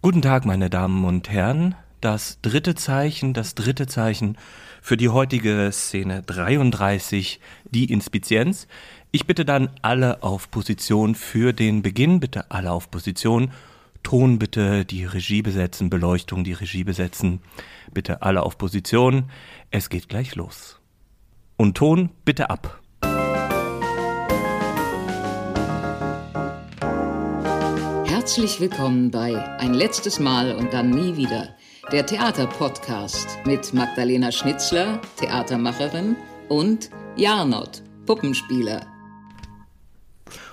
Guten Tag, meine Damen und Herren. Das dritte Zeichen, das dritte Zeichen für die heutige Szene 33, die Inspizienz. Ich bitte dann alle auf Position für den Beginn, bitte alle auf Position. Ton bitte die Regie besetzen, Beleuchtung die Regie besetzen. Bitte alle auf Position. Es geht gleich los. Und Ton bitte ab. Herzlich willkommen bei Ein letztes Mal und dann nie wieder. Der Theaterpodcast mit Magdalena Schnitzler, Theatermacherin, und Jarnot, Puppenspieler.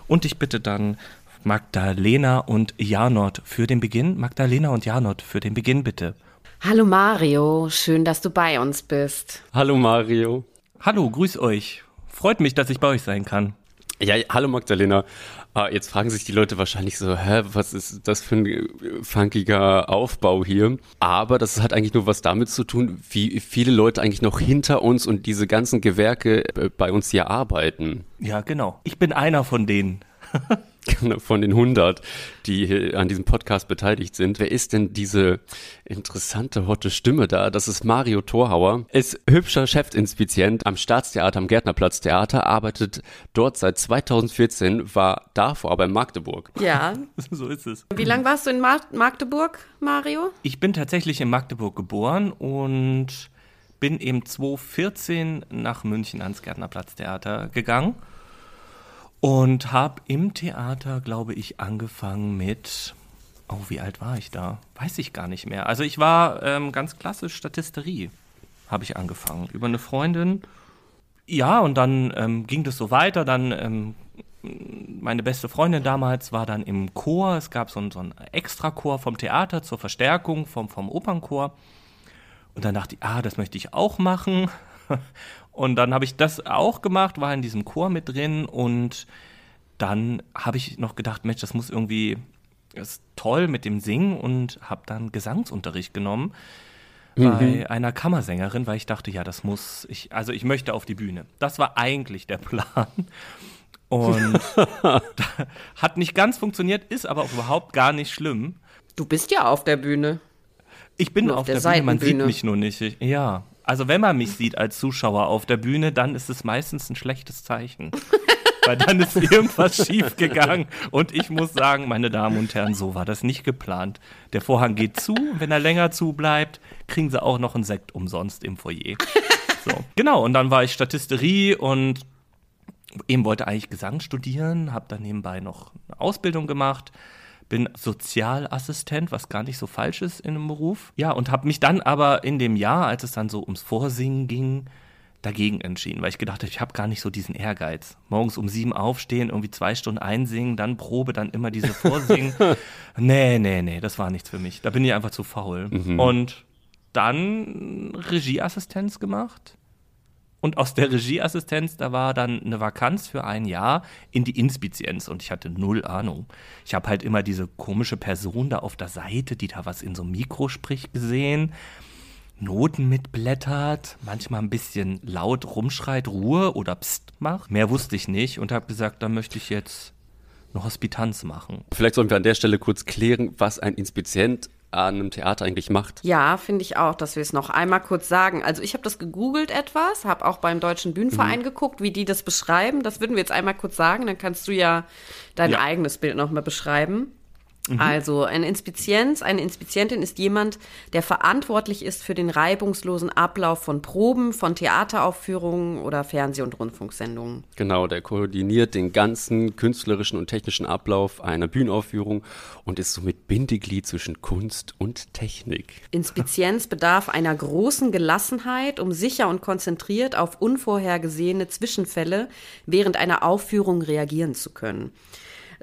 Und ich bitte dann Magdalena und Janot für den Beginn. Magdalena und Janot für den Beginn, bitte. Hallo Mario, schön, dass du bei uns bist. Hallo Mario. Hallo, grüß euch. Freut mich, dass ich bei euch sein kann. Ja, hallo Magdalena. Ah, jetzt fragen sich die Leute wahrscheinlich so, hä, was ist das für ein funkiger Aufbau hier? Aber das hat eigentlich nur was damit zu tun, wie viele Leute eigentlich noch hinter uns und diese ganzen Gewerke äh, bei uns hier arbeiten. Ja, genau. Ich bin einer von denen. von den 100, die an diesem Podcast beteiligt sind. Wer ist denn diese interessante, hotte Stimme da? Das ist Mario Torhauer. Ist hübscher Chefinspizient am Staatstheater, am Gärtnerplatz Theater, arbeitet dort seit 2014, war davor aber in Magdeburg. Ja. so ist es. Wie lange warst du in Mar Magdeburg, Mario? Ich bin tatsächlich in Magdeburg geboren und bin eben 2014 nach München ans Gärtnerplatz Theater gegangen und habe im Theater, glaube ich, angefangen mit, oh, wie alt war ich da? Weiß ich gar nicht mehr. Also ich war ähm, ganz klassisch Statisterie, habe ich angefangen, über eine Freundin. Ja, und dann ähm, ging das so weiter, dann ähm, meine beste Freundin damals war dann im Chor. Es gab so, einen, so einen Extrachor vom Theater zur Verstärkung vom, vom Opernchor. Und dann dachte ich, ah, das möchte ich auch machen. Und dann habe ich das auch gemacht, war in diesem Chor mit drin und dann habe ich noch gedacht, Mensch, das muss irgendwie, das ist toll mit dem Singen und habe dann Gesangsunterricht genommen mhm. bei einer Kammersängerin, weil ich dachte, ja, das muss ich, also ich möchte auf die Bühne. Das war eigentlich der Plan. Und hat nicht ganz funktioniert, ist aber auch überhaupt gar nicht schlimm. Du bist ja auf der Bühne. Ich bin auf, auf, der, der Bühne, man sieht mich nur nicht. Ja, also wenn man mich sieht als Zuschauer auf der Bühne, dann ist es meistens ein schlechtes Zeichen. Weil dann ist irgendwas schiefgegangen. Und ich muss sagen, meine Damen und Herren, so war das nicht geplant. Der Vorhang geht zu, wenn er länger zu bleibt, kriegen sie auch noch einen Sekt umsonst im Foyer. So, genau, und dann war ich Statisterie und eben wollte eigentlich Gesang studieren, habe dann nebenbei noch eine Ausbildung gemacht bin Sozialassistent, was gar nicht so falsch ist in einem Beruf. Ja, und habe mich dann aber in dem Jahr, als es dann so ums Vorsingen ging, dagegen entschieden, weil ich gedacht habe, ich habe gar nicht so diesen Ehrgeiz. Morgens um sieben aufstehen, irgendwie zwei Stunden einsingen, dann Probe, dann immer diese Vorsingen. nee, nee, nee, das war nichts für mich. Da bin ich einfach zu faul. Mhm. Und dann Regieassistenz gemacht und aus der Regieassistenz, da war dann eine Vakanz für ein Jahr in die Inspizienz und ich hatte null Ahnung. Ich habe halt immer diese komische Person da auf der Seite, die da was in so einem Mikro spricht, gesehen. Noten mitblättert, manchmal ein bisschen laut rumschreit, Ruhe oder Psst macht. Mehr wusste ich nicht und habe gesagt, da möchte ich jetzt eine Hospitanz machen. Vielleicht sollten wir an der Stelle kurz klären, was ein Inspizient an einem Theater eigentlich macht. Ja, finde ich auch, dass wir es noch einmal kurz sagen. Also ich habe das gegoogelt etwas, habe auch beim Deutschen Bühnenverein mhm. geguckt, wie die das beschreiben. Das würden wir jetzt einmal kurz sagen, dann kannst du ja dein ja. eigenes Bild nochmal beschreiben. Mhm. Also eine Inspizienz, eine Inspizientin ist jemand, der verantwortlich ist für den reibungslosen Ablauf von Proben, von Theateraufführungen oder Fernseh- und Rundfunksendungen. Genau, der koordiniert den ganzen künstlerischen und technischen Ablauf einer Bühnenaufführung und ist somit Bindeglied zwischen Kunst und Technik. Inspizienz bedarf einer großen Gelassenheit, um sicher und konzentriert auf unvorhergesehene Zwischenfälle während einer Aufführung reagieren zu können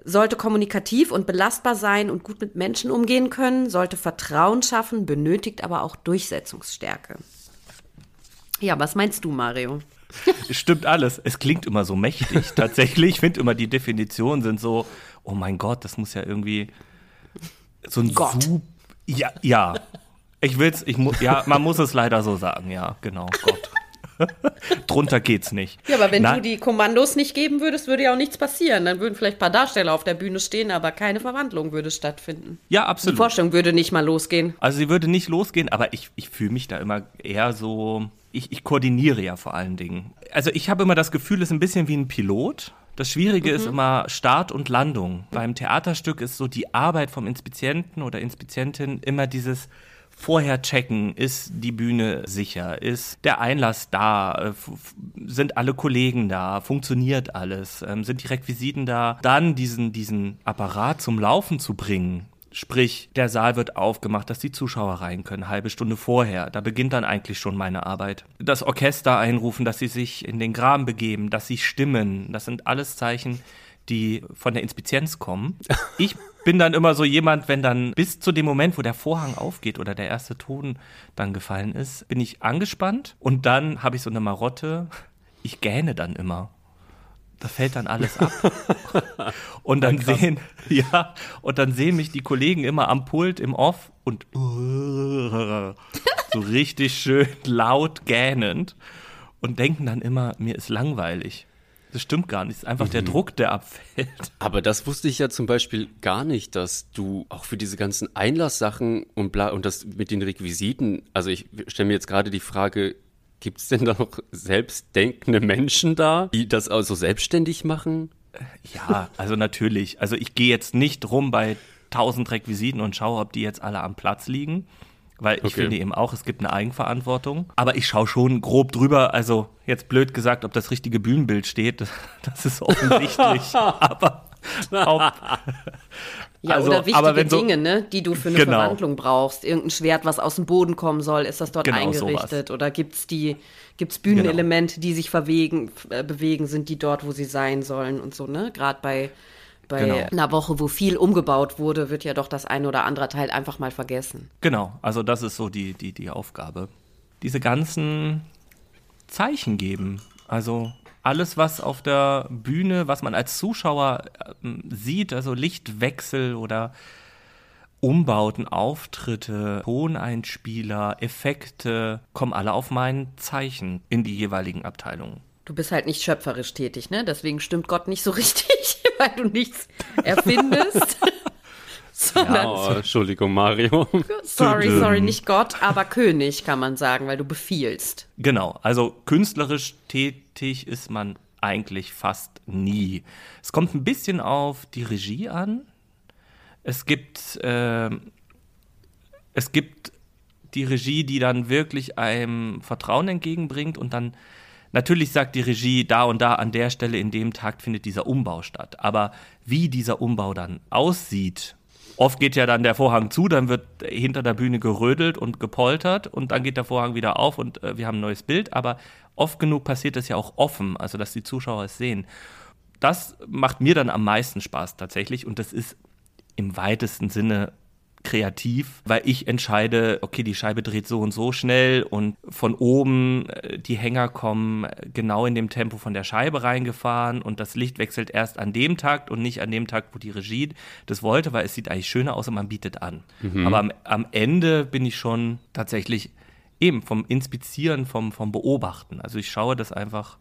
sollte kommunikativ und belastbar sein und gut mit Menschen umgehen können, sollte Vertrauen schaffen, benötigt aber auch Durchsetzungsstärke. Ja, was meinst du, Mario? Stimmt alles. Es klingt immer so mächtig. Tatsächlich, ich finde immer, die Definitionen sind so, oh mein Gott, das muss ja irgendwie so ein Gott. Sub ja, ja. Ich will's, ich muss, ja, man muss es leider so sagen, ja, genau, Gott. Drunter geht's nicht. Ja, aber wenn Nein. du die Kommandos nicht geben würdest, würde ja auch nichts passieren. Dann würden vielleicht ein paar Darsteller auf der Bühne stehen, aber keine Verwandlung würde stattfinden. Ja, Die absolut. Vorstellung würde nicht mal losgehen. Also sie würde nicht losgehen, aber ich, ich fühle mich da immer eher so. Ich, ich koordiniere ja vor allen Dingen. Also ich habe immer das Gefühl, es ist ein bisschen wie ein Pilot. Das Schwierige ist immer Start und Landung. Beim Theaterstück ist so die Arbeit vom Inspizienten oder Inspizientin immer dieses vorher checken, ist die Bühne sicher, ist der Einlass da, äh, sind alle Kollegen da, funktioniert alles, ähm, sind die Requisiten da, dann diesen, diesen Apparat zum Laufen zu bringen. Sprich, der Saal wird aufgemacht, dass die Zuschauer rein können, halbe Stunde vorher. Da beginnt dann eigentlich schon meine Arbeit. Das Orchester einrufen, dass sie sich in den Graben begeben, dass sie stimmen. Das sind alles Zeichen, die von der Inspizienz kommen. Ich bin dann immer so jemand, wenn dann bis zu dem Moment, wo der Vorhang aufgeht oder der erste Ton dann gefallen ist, bin ich angespannt und dann habe ich so eine Marotte. Ich gähne dann immer. Da fällt dann alles ab. Und dann sehen, ja, und dann sehen mich die Kollegen immer am Pult im Off und so richtig schön laut gähnend und denken dann immer, mir ist langweilig. Das stimmt gar nicht. Es ist einfach der Druck, der abfällt. Aber das wusste ich ja zum Beispiel gar nicht, dass du auch für diese ganzen Einlasssachen und bla und das mit den Requisiten, also ich stelle mir jetzt gerade die Frage, gibt es denn da noch selbstdenkende Menschen da, die das also selbstständig machen? Ja, also natürlich. Also ich gehe jetzt nicht rum bei tausend Requisiten und schaue, ob die jetzt alle am Platz liegen. Weil ich Okay. finde eben auch, es gibt eine Eigenverantwortung. Aber ich schaue schon grob drüber. Also jetzt blöd gesagt, ob das richtige Bühnenbild steht, das, ist offensichtlich. aber ob, Ja, Also, oder aber wichtige so- Dinge, ne, die du für eine Genau. Verwandlung brauchst. Irgendein Schwert, was aus dem Boden kommen soll, ist das dort Genau, eingerichtet? Oder gibt's die, gibt's Bühnenelemente, die sich verwegen, äh, bewegen, sind die dort, wo sie sein sollen und so, ne? Gerade bei, bei Genau. einer Woche, wo viel umgebaut wurde, wird ja doch das ein oder andere Teil einfach mal vergessen. Genau, also das ist so die, die, die Aufgabe. Diese ganzen Zeichen geben. Also alles, was auf der Bühne, was man als Zuschauer ähm, sieht, also Lichtwechsel oder Umbauten, Auftritte, Toneinspieler, Effekte, kommen alle auf mein Zeichen in die jeweiligen Abteilungen. Du bist halt nicht schöpferisch tätig, ne? Deswegen stimmt Gott nicht so richtig, weil du nichts erfindest. Sondern, Oh, Entschuldigung, Mario. sorry, sorry, nicht Gott, aber König, kann man sagen, weil du befiehlst. Genau, also künstlerisch tätig ist man eigentlich fast nie. Es kommt ein bisschen auf die Regie an. Es gibt, ähm, es gibt die Regie, die dann wirklich einem Vertrauen entgegenbringt und dann natürlich sagt die Regie, da und da an der Stelle in dem Tag findet dieser Umbau statt. Aber wie dieser Umbau dann aussieht, oft geht ja dann der Vorhang zu, dann wird hinter der Bühne gerödelt und gepoltert und dann geht der Vorhang wieder auf und äh, wir haben ein neues Bild. Aber oft genug passiert es ja auch offen, also dass die Zuschauer es sehen. Das macht mir dann am meisten Spaß tatsächlich und das ist im weitesten Sinne kreativ, weil ich entscheide, okay, die Scheibe dreht so und so schnell und von oben äh, die Hänger kommen genau in dem Tempo von der Scheibe reingefahren und das Licht wechselt erst an dem Takt und nicht an dem Takt, wo die Regie das wollte, weil es sieht eigentlich schöner aus und man bietet an. Aber am, am Ende bin ich schon tatsächlich eben vom Inspizieren, vom, vom Beobachten. Also ich schaue das einfach,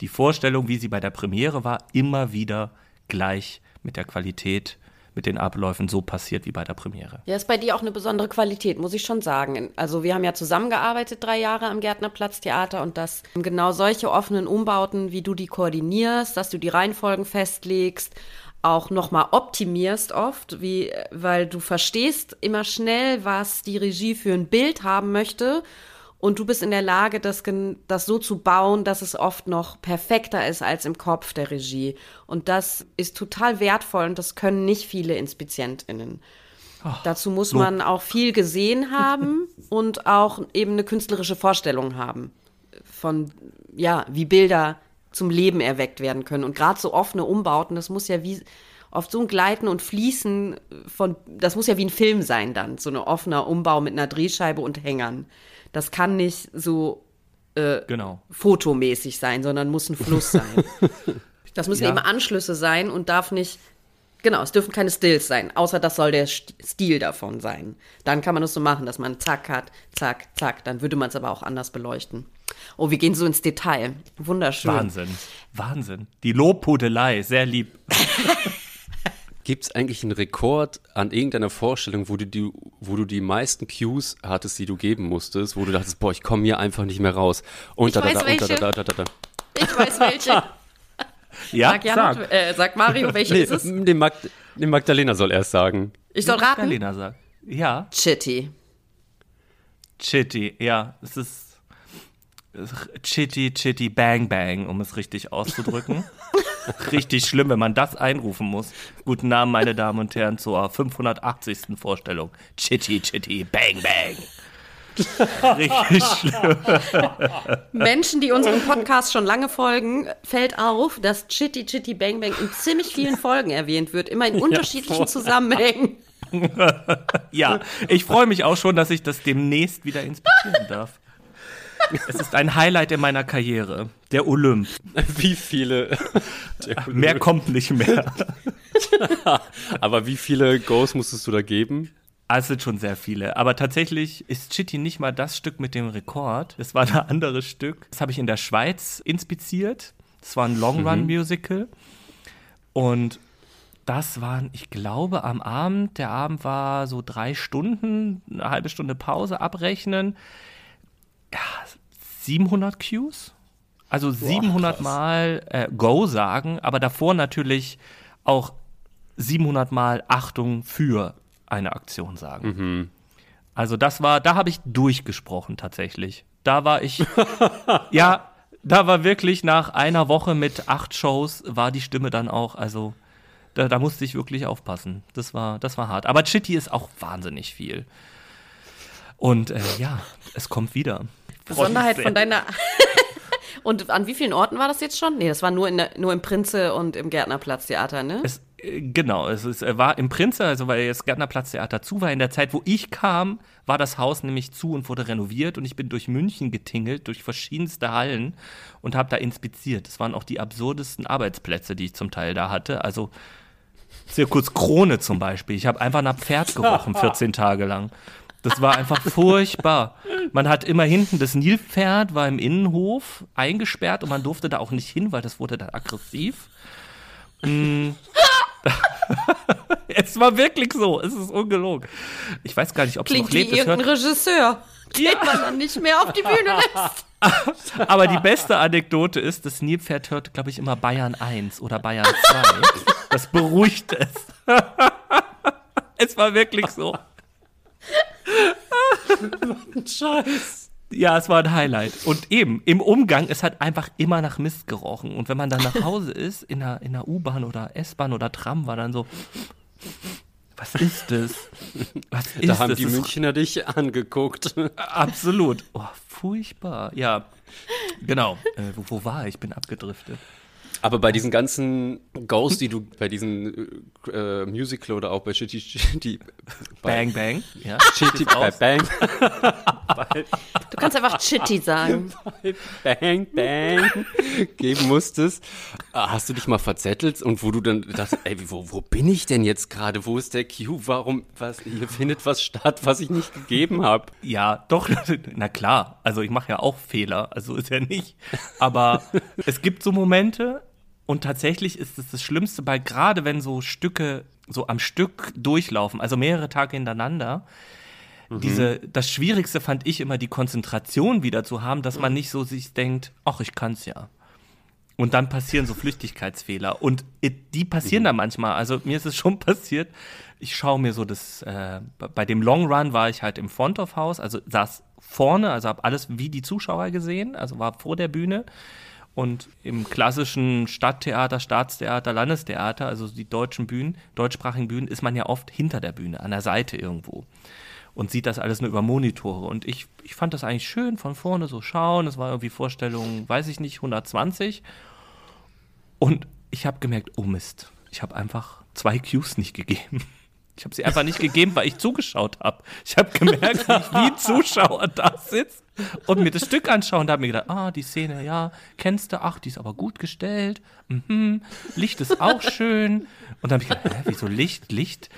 die Vorstellung, wie sie bei der Premiere war, immer wieder gleich mit der Qualität mit den Abläufen so passiert wie bei der Premiere. Ja, ist bei dir auch eine besondere Qualität, muss ich schon sagen. Also wir haben ja zusammengearbeitet drei Jahre am Gärtnerplatz Theater und dass genau solche offenen Umbauten, wie du die koordinierst, dass du die Reihenfolgen festlegst, auch nochmal optimierst oft, wie, weil du verstehst immer schnell, was die Regie für ein Bild haben möchte und du bist in der Lage, das, das so zu bauen, dass es oft noch perfekter ist als im Kopf der Regie. Und das ist total wertvoll und das können nicht viele InspizientInnen. Dazu muss Lob. man auch viel gesehen haben und auch eben eine künstlerische Vorstellung haben von, ja, wie Bilder zum Leben erweckt werden können. Und gerade so offene Umbauten, das muss ja wie oft so ein Gleiten und Fließen von, das muss ja wie ein Film sein dann, so ein offener Umbau mit einer Drehscheibe und Hängern. Das kann nicht so Genau. fotomäßig sein, sondern muss ein Fluss sein. Das müssen Ja. eben Anschlüsse sein und darf nicht Genau, es dürfen keine Stills sein, außer das soll der Stil davon sein. Dann kann man es so machen, dass man zack hat, zack, zack. Dann würde man es aber auch anders beleuchten. Oh, wir gehen so ins Detail. Wunderschön. Wahnsinn, Wahnsinn. Die Lobhudelei, sehr lieb. Gibt es eigentlich einen Rekord an irgendeiner Vorstellung, wo du, die, wo du die meisten Cues hattest, die du geben musstest, wo du dachtest, boah, ich komme hier einfach nicht mehr raus. Und ich da, weiß da, welche. Und da, da, da, da, da. Ich weiß welche. Ja, sag, Jan, sag. Äh, sag Mario, welche nee, ist es? Den, Mag den Magdalena soll erst sagen. Ich soll raten? Magdalena sagt. Ja. Chitty. Chitty, ja. Es ist Chitty, Chitty, Bang, Bang, um es richtig auszudrücken. richtig schlimm, wenn man das einrufen muss. Guten Namen, meine Damen und Herren, zur 580. Vorstellung. Chitty, Chitty, Bang, Bang. Richtig schlimm. Menschen, die unserem Podcast schon lange folgen, fällt auf, dass Chitty Chitty Bang Bang in ziemlich vielen Folgen erwähnt wird, immer in unterschiedlichen ja, Zusammenhängen. ja, ich freue mich auch schon, dass ich das demnächst wieder inspizieren darf. Es ist ein Highlight in meiner Karriere. Der Olymp. Wie viele? Mehr kommt nicht mehr. Aber wie viele Goes musstest du da geben? Ah, es sind schon sehr viele. Aber tatsächlich ist Chitty nicht mal das Stück mit dem Rekord. Es war ein anderes Stück. Das habe ich in der Schweiz inspiziert. Das war ein Long-Run-Musical. Mhm. Und das waren, ich glaube, am Abend, der Abend war so drei Stunden, eine halbe Stunde Pause abrechnen. Ja, 700 Cues. Also Boah, 700 krass. Mal äh, Go sagen, aber davor natürlich auch 700 Mal Achtung für eine Aktion sagen. Mhm. Also das war, da habe ich durchgesprochen tatsächlich. Da war ich, ja, da war wirklich nach einer Woche mit acht Shows war die Stimme dann auch, also da, da musste ich wirklich aufpassen. Das war, das war hart. Aber Chitty ist auch wahnsinnig viel. Und äh, ja, es kommt wieder. Besonderheit von deiner. und an wie vielen Orten war das jetzt schon? Nee, das war nur, in der, nur im Prinze und im Gärtnerplatztheater, ne? Es, Genau, es ist, war im Prinze, also weil das Gärtnerplatztheater zu war, in der Zeit, wo ich kam, war das Haus nämlich zu und wurde renoviert und ich bin durch München getingelt, durch verschiedenste Hallen und habe da inspiziert. Das waren auch die absurdesten Arbeitsplätze, die ich zum Teil da hatte. Also Zirkus Krone zum Beispiel. Ich habe einfach nach Pferd gerochen, 14 Tage lang. Das war einfach furchtbar. Man hat immer hinten das Nilpferd, war im Innenhof eingesperrt und man durfte da auch nicht hin, weil das wurde dann aggressiv. Mm. es war wirklich so. Es ist ungelogen. Ich weiß gar nicht, ob es noch lebt. Wie irgendein Regisseur, den ja. man dann nicht mehr auf die Bühne lässt. Aber die beste Anekdote ist, das Nilpferd hört, glaube ich, immer Bayern 1 oder Bayern 2. Das beruhigt es. es war wirklich so. Scheiß. Ja, es war ein Highlight. Und eben, im Umgang, es hat einfach immer nach Mist gerochen. Und wenn man dann nach Hause ist, in einer, in einer U-Bahn oder S-Bahn oder Tram, war dann so, was ist das? Was ist da haben das? die Münchner dich angeguckt. Absolut. Oh, furchtbar. Ja, genau. Äh, wo, wo war ich? Ich bin abgedriftet. Aber bei diesen ganzen Ghosts, die du bei diesen äh, Musical oder auch bei Shitty Shitty Bang Bang, ja, Shitty bei Bang. du kannst einfach Chitty sagen. Bei Bang Bang geben musstest. Ah, hast du dich mal verzettelt und wo du dann dachtest, ey, wo, wo bin ich denn jetzt gerade? Wo ist der Cue? Warum, was, hier findet was statt, was ich nicht gegeben habe? Ja, doch, na klar. Also ich mache ja auch Fehler, also ist ja nicht. Aber es gibt so Momente, und tatsächlich ist es das Schlimmste, weil gerade wenn so Stücke so am Stück durchlaufen, also mehrere Tage hintereinander, mhm. diese, das Schwierigste fand ich immer, die Konzentration wieder zu haben, dass man nicht so sich denkt, ach, ich kann's ja. Und dann passieren so Flüchtigkeitsfehler. Und die passieren mhm. da manchmal. Also mir ist es schon passiert. Ich schaue mir so das, äh, bei dem Long Run war ich halt im Front of House, also saß vorne, also habe alles wie die Zuschauer gesehen, also war vor der Bühne. Und im klassischen Stadttheater, Staatstheater, Landestheater, also die deutschen Bühnen, deutschsprachigen Bühnen, ist man ja oft hinter der Bühne, an der Seite irgendwo. Und sieht das alles nur über Monitore. Und ich, ich fand das eigentlich schön, von vorne so schauen. Es war irgendwie Vorstellung, weiß ich nicht, 120. Und ich habe gemerkt, oh Mist, ich habe einfach zwei Cues nicht gegeben. Ich habe sie einfach nicht gegeben, weil ich zugeschaut habe. Ich habe gemerkt, wie Zuschauer da sitzt und mir das Stück anschauen. Da habe ich mir gedacht, ah, die Szene, ja, kennst du, ach, die ist aber gut gestellt. Mhm. Licht ist auch schön. Und dann habe ich gedacht, hä, wieso Licht, Licht?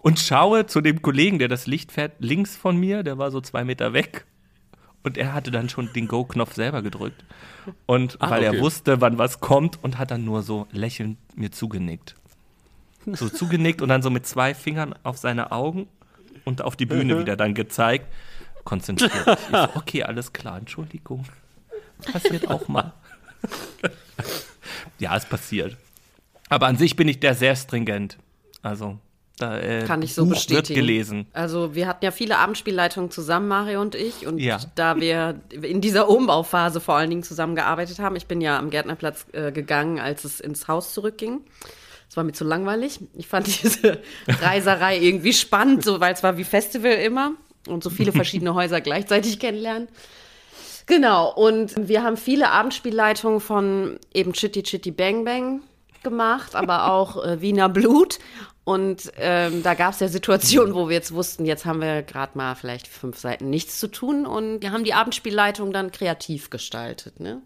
Und schaue zu dem Kollegen, der das Licht fährt, links von mir, der war so zwei Meter weg. Und er hatte dann schon den Go-Knopf selber gedrückt. Und ah, weil okay. er wusste, wann was kommt und hat dann nur so lächelnd mir zugenickt. So zugenickt und dann so mit zwei Fingern auf seine Augen und auf die Bühne wieder dann gezeigt. Konzentriert. Ich so, okay, alles klar, Entschuldigung. Passiert auch mal. ja, es passiert. Aber an sich bin ich der sehr stringent. Also, da, äh, Kann ich so Buch bestätigen. Wird gelesen. Also wir hatten ja viele Abendspielleitungen zusammen, Mario und ich. Und ja. da wir in dieser Umbauphase vor allen Dingen zusammengearbeitet haben, ich bin ja am Gärtnerplatz äh, gegangen, als es ins Haus zurückging. Es war mir zu langweilig. Ich fand diese Reiserei irgendwie spannend, so, weil es war wie Festival immer und so viele verschiedene Häuser gleichzeitig kennenlernen. Genau, und wir haben viele Abendspielleitungen von eben Chitty Chitty Bang Bang gemacht, aber auch äh, Wiener Blut. Und ähm, da gab es ja Situationen, wo wir jetzt wussten, jetzt haben wir gerade mal vielleicht fünf Seiten nichts zu tun und wir haben die Abendspielleitung dann kreativ gestaltet. Ne?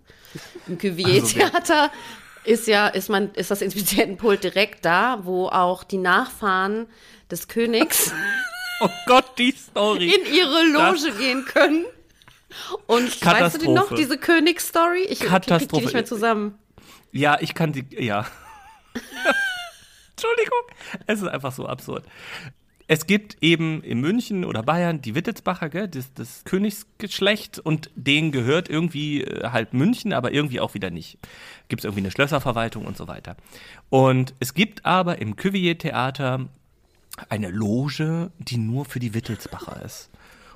Im Cuvier-Theater also ist ja, ist man, ist das Inspizientenpult direkt da, wo auch die Nachfahren des Königs oh Gott, die Story. in ihre Loge das gehen können. Und weißt du die noch, diese Königsstory? Ich kriege die nicht mehr zusammen. Ja, ich kann die, ja. Entschuldigung. Es ist einfach so absurd. Es gibt eben in München oder Bayern die Wittelsbacher, gell, das, das Königsgeschlecht und denen gehört irgendwie äh, halt München, aber irgendwie auch wieder nicht. Gibt es irgendwie eine Schlösserverwaltung und so weiter. Und es gibt aber im Cuvier-Theater eine Loge, die nur für die Wittelsbacher ist.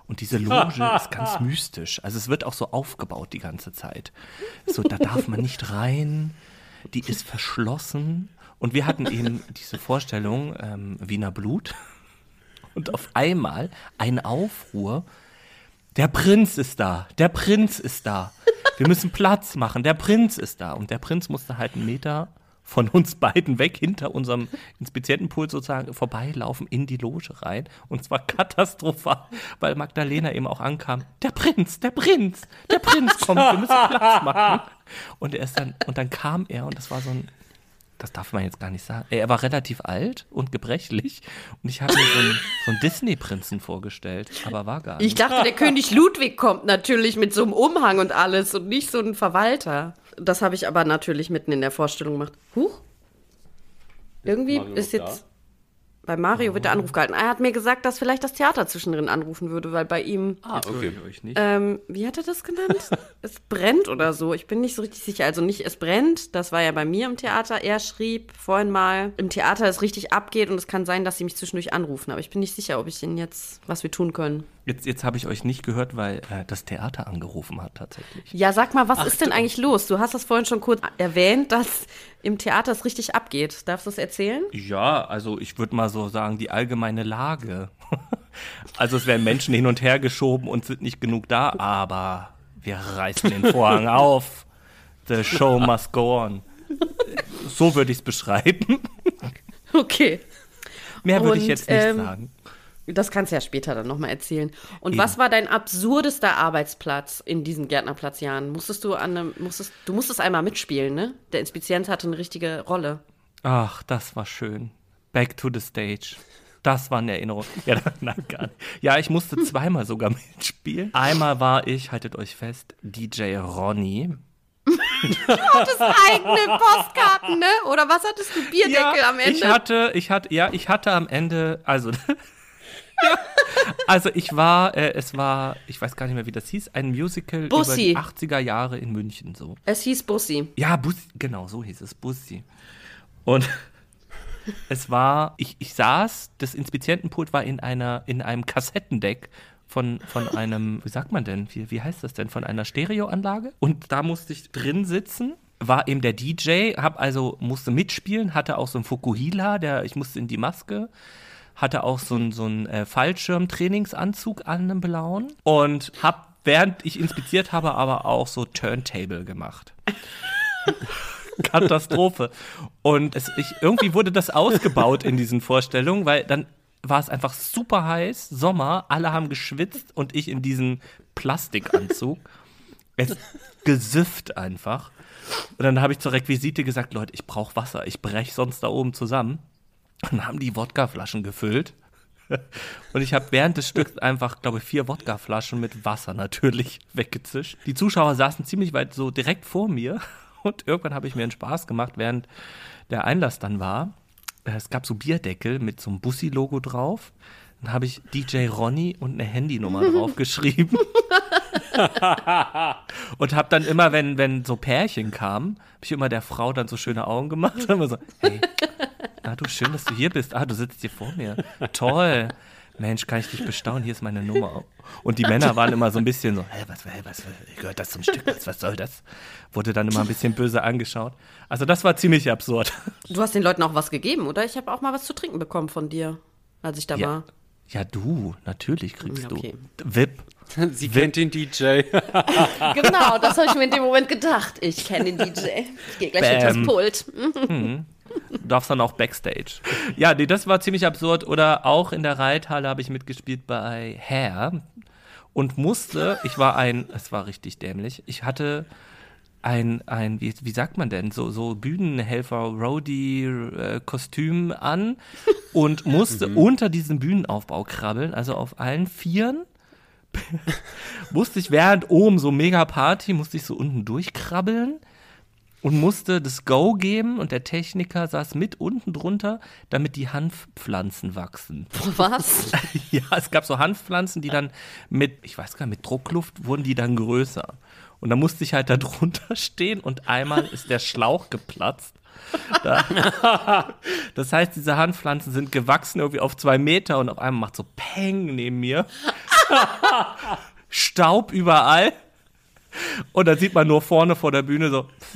Und diese Loge ist ganz mystisch. Also es wird auch so aufgebaut die ganze Zeit. So, da darf man nicht rein. Die ist verschlossen. Und wir hatten eben diese Vorstellung, ähm, Wiener Blut. Und auf einmal ein Aufruhr. Der Prinz ist da. Der Prinz ist da. Wir müssen Platz machen. Der Prinz ist da. Und der Prinz musste halt einen Meter von uns beiden weg, hinter unserem Inspizientenpool sozusagen vorbeilaufen in die Loge rein. Und zwar katastrophal, weil Magdalena eben auch ankam. Der Prinz, der Prinz, der Prinz kommt, wir müssen Platz machen. Und er ist dann, und dann kam er und das war so ein das darf man jetzt gar nicht sagen. Er war relativ alt und gebrechlich und ich habe mir so einen, so einen Disney-Prinzen vorgestellt, aber war gar nicht. Ich dachte, der König Ludwig kommt natürlich mit so einem Umhang und alles und nicht so ein Verwalter. Das habe ich aber natürlich mitten in der Vorstellung gemacht. Huch? Irgendwie ist jetzt. Bei Mario wird der Anruf gehalten. Er hat mir gesagt, dass vielleicht das Theater zwischendrin anrufen würde, weil bei ihm. Ah, okay. Ähm, wie hat er das genannt? es brennt oder so. Ich bin nicht so richtig sicher. Also nicht es brennt, das war ja bei mir im Theater. Er schrieb vorhin mal, im Theater es richtig abgeht und es kann sein, dass sie mich zwischendurch anrufen. Aber ich bin nicht sicher, ob ich ihnen jetzt, was wir tun können. Jetzt, jetzt habe ich euch nicht gehört, weil äh, das Theater angerufen hat tatsächlich. Ja, sag mal, was Ach, ist denn eigentlich los? Du hast das vorhin schon kurz erwähnt, dass im Theater es richtig abgeht. Darfst du es erzählen? Ja, also ich würde mal so sagen, die allgemeine Lage. also es werden Menschen hin und her geschoben und sind nicht genug da, aber wir reißen den Vorhang auf. The show must go on. So würde ich es beschreiben. Okay. Mehr würde ich jetzt nicht ähm, sagen. Das kannst du ja später dann nochmal erzählen. Und Eben. was war dein absurdester Arbeitsplatz in diesen Gärtnerplatzjahren? Musstest du an einem, musstest, du musstest einmal mitspielen, ne? Der Inspizient hatte eine richtige Rolle. Ach, das war schön. Back to the stage. Das war eine Erinnerung. Ja, nein, gar nicht. Ja, ich musste zweimal sogar mitspielen. Einmal war ich, haltet euch fest, DJ Ronny. du hattest eigene Postkarten, ne? Oder was hattest du? Bierdeckel ja, am Ende? Ich hatte, ich hatte, ja, ich hatte am Ende, also Also ich war, äh, es war, ich weiß gar nicht mehr, wie das hieß, ein Musical Bussi. über die 80er Jahre in München so. Es hieß Bussi. Ja, Bussi, genau, so hieß es, Bussi. Und es war, ich, ich saß, das Inspizientenpult war in einer, in einem Kassettendeck von, von einem, wie sagt man denn, wie, wie heißt das denn, von einer Stereoanlage. Und da musste ich drin sitzen war eben der DJ, hab also musste mitspielen, hatte auch so einen Fukuhila, der ich musste in die Maske hatte auch so einen so äh, Fallschirm-Trainingsanzug an, einem blauen. Und habe, während ich inspiziert habe, aber auch so Turntable gemacht. Katastrophe. Und es, ich, irgendwie wurde das ausgebaut in diesen Vorstellungen, weil dann war es einfach super heiß, Sommer, alle haben geschwitzt und ich in diesem Plastikanzug. es gesifft einfach. Und dann habe ich zur Requisite gesagt, Leute, ich brauche Wasser, ich breche sonst da oben zusammen. Und dann haben die Wodkaflaschen gefüllt. Und ich habe während des Stücks einfach, glaube ich, vier Wodkaflaschen mit Wasser natürlich weggezischt. Die Zuschauer saßen ziemlich weit so direkt vor mir. Und irgendwann habe ich mir einen Spaß gemacht, während der Einlass dann war. Es gab so Bierdeckel mit so einem Bussi-Logo drauf. Dann habe ich DJ Ronny und eine Handynummer draufgeschrieben. und habe dann immer, wenn, wenn so Pärchen kamen, habe ich immer der Frau dann so schöne Augen gemacht. Und immer so, hey, ah, du, schön, dass du hier bist. Ah, du sitzt hier vor mir. Toll. Mensch, kann ich dich bestaunen? Hier ist meine Nummer. Und die Männer waren immer so ein bisschen so, hey, was, hey, was, gehört das zum Stück? Was, was soll das? Wurde dann immer ein bisschen böse angeschaut. Also das war ziemlich absurd. Du hast den Leuten auch was gegeben, oder? Ich habe auch mal was zu trinken bekommen von dir, als ich da ja. war. Ja, du, natürlich kriegst okay. du. VIP. Sie VIP. kennt den DJ. genau, das habe ich mir in dem Moment gedacht. Ich kenne den DJ. Ich gehe gleich hinter das Pult. Mhm. Du darfst dann auch Backstage. Ja, nee, das war ziemlich absurd. Oder auch in der Reithalle habe ich mitgespielt bei Hair und musste, ich war ein, es war richtig dämlich, ich hatte ein, ein wie, wie sagt man denn, so, so Bühnenhelfer, Roadie-Kostüm äh, an und musste mhm. unter diesem Bühnenaufbau krabbeln, also auf allen Vieren. musste ich während oben so mega Party, musste ich so unten durchkrabbeln und musste das Go geben und der Techniker saß mit unten drunter, damit die Hanfpflanzen wachsen. Was? ja, es gab so Hanfpflanzen, die dann mit, ich weiß gar nicht, mit Druckluft wurden die dann größer. Und da musste ich halt da drunter stehen und einmal ist der Schlauch geplatzt. Da, das heißt, diese Hanfpflanzen sind gewachsen irgendwie auf zwei Meter und auf einmal macht so Peng neben mir. Staub überall. Und dann sieht man nur vorne vor der Bühne so.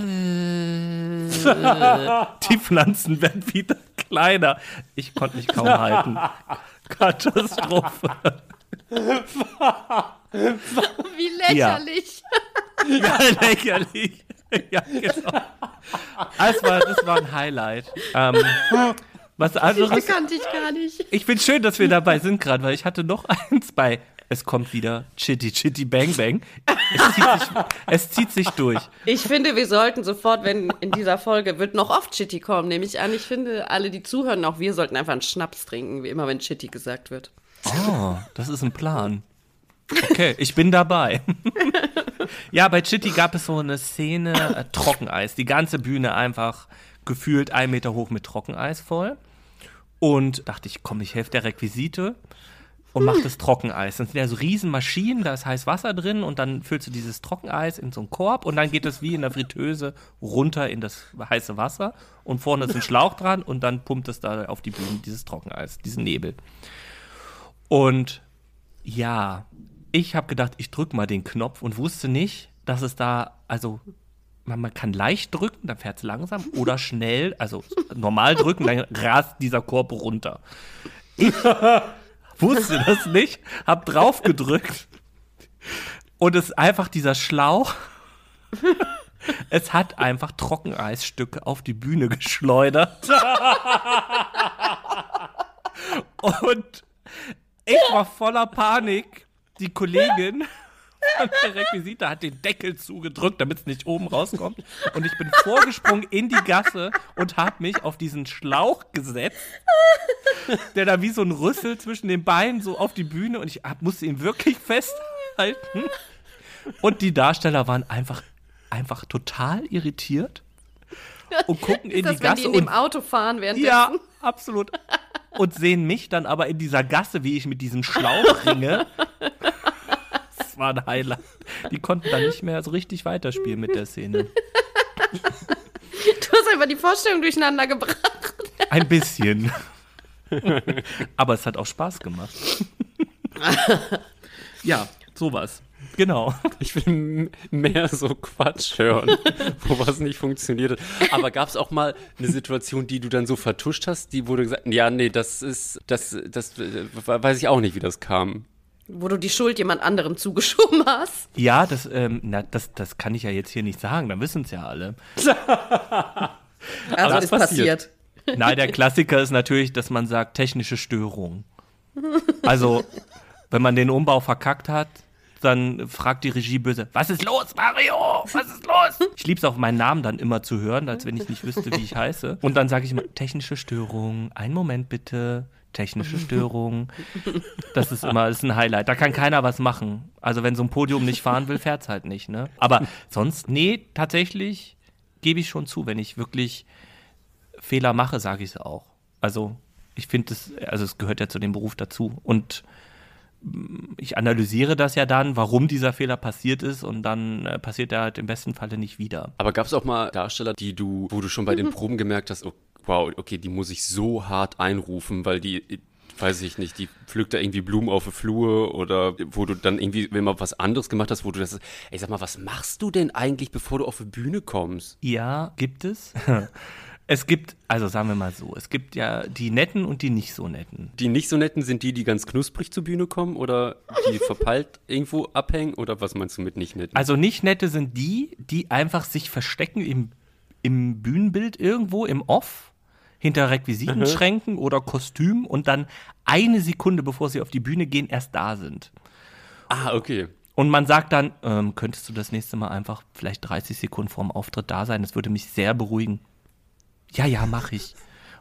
Die Pflanzen werden wieder kleiner. Ich konnte mich kaum halten. Katastrophe. Wie lächerlich. Ja, ja lächerlich. Ja, genau. Das war, das war ein Highlight. Ähm, was anderes. Das kannte ich gar nicht. Ich finde schön, dass wir dabei sind gerade, weil ich hatte noch eins bei es kommt wieder Chitty Chitty Bang Bang. Es zieht, sich, es zieht sich durch. Ich finde, wir sollten sofort, wenn in dieser Folge wird noch oft Chitty kommen, nehme ich an. Ich finde, alle, die zuhören, auch wir sollten einfach einen Schnaps trinken, wie immer, wenn Chitty gesagt wird. Oh, das ist ein Plan. Okay, ich bin dabei. ja, bei Chitty gab es so eine Szene, äh, Trockeneis. Die ganze Bühne einfach gefühlt ein Meter hoch mit Trockeneis voll. Und dachte ich, komm, ich helfe der Requisite und macht das Trockeneis. Das sind ja so riesen Maschinen, da ist heiß Wasser drin und dann füllst du dieses Trockeneis in so einen Korb und dann geht es wie in der Fritteuse runter in das heiße Wasser und vorne ist ein Schlauch dran und dann pumpt es da auf die Bühne dieses Trockeneis, diesen Nebel. Und ja, ich habe gedacht, ich drücke mal den Knopf und wusste nicht, dass es da, also man, man kann leicht drücken, dann fährt es langsam oder schnell, also normal drücken, dann rast dieser Korb runter. Ich wusste das nicht, hab drauf gedrückt und es ist einfach dieser Schlauch. Es hat einfach Trockeneisstücke auf die Bühne geschleudert. Und ich war voller Panik. Die Kollegin von der Requisite hat den Deckel zugedrückt, damit es nicht oben rauskommt. Und ich bin vorgesprungen in die Gasse und habe mich auf diesen Schlauch gesetzt, der da wie so ein Rüssel zwischen den Beinen so auf die Bühne und ich hab, musste ihn wirklich festhalten. Und die Darsteller waren einfach, einfach total irritiert und gucken in das, die Gasse. Wenn die in dem Auto fahren währenddessen? Ja, absolut. Und sehen mich dann aber in dieser Gasse, wie ich mit diesem Schlauch ringe das war ein Highlight. Die konnten dann nicht mehr so richtig weiterspielen mit der Szene. Du hast einfach die Vorstellung durcheinander gebracht. Ein bisschen. Aber es hat auch Spaß gemacht. ja, sowas. Genau. Ich will mehr so Quatsch hören, wo was nicht funktioniert hat. Aber gab es auch mal eine Situation, die du dann so vertuscht hast, die wurde gesagt, ja, nee, das ist, das, das, das weiß ich auch nicht, wie das kam. Wo du die Schuld jemand anderem zugeschoben hast? Ja, das, ähm, na, das, das kann ich ja jetzt hier nicht sagen, dann wissen es ja alle. also ist passiert. passiert. Nein, der Klassiker ist natürlich, dass man sagt, technische Störung. Also, wenn man den Umbau verkackt hat, dann fragt die Regie böse, was ist los, Mario? Was ist los? Ich liebe es auch, meinen Namen dann immer zu hören, als wenn ich nicht wüsste, wie ich heiße. Und dann sage ich immer, technische Störung, einen Moment bitte, technische Störung. Das ist immer das ist ein Highlight. Da kann keiner was machen. Also wenn so ein Podium nicht fahren will, fährt es halt nicht. Ne? Aber sonst, nee, tatsächlich gebe ich schon zu, wenn ich wirklich Fehler mache, sage ich es auch. Also ich finde es, also es gehört ja zu dem Beruf dazu. Und ich analysiere das ja dann, warum dieser Fehler passiert ist und dann äh, passiert er halt im besten Falle nicht wieder. Aber gab es auch mal Darsteller, die du, wo du schon bei den Proben gemerkt hast, oh, wow, okay, die muss ich so hart einrufen, weil die weiß ich nicht, die pflückt da irgendwie Blumen auf der Flur oder wo du dann irgendwie, wenn mal was anderes gemacht hast, wo du das, ey, sag mal, was machst du denn eigentlich, bevor du auf die Bühne kommst? Ja, gibt es. Es gibt, also sagen wir mal so, es gibt ja die netten und die nicht so netten. Die nicht so netten sind die, die ganz knusprig zur Bühne kommen oder die verpeilt irgendwo abhängen oder was meinst du mit nicht netten? Also nicht nette sind die, die einfach sich verstecken im, im Bühnenbild irgendwo im Off hinter Requisitenschränken mhm. oder Kostüm und dann eine Sekunde bevor sie auf die Bühne gehen erst da sind. Ah, okay. Und man sagt dann, ähm, könntest du das nächste Mal einfach vielleicht 30 Sekunden vorm Auftritt da sein? Das würde mich sehr beruhigen ja, ja, mache ich.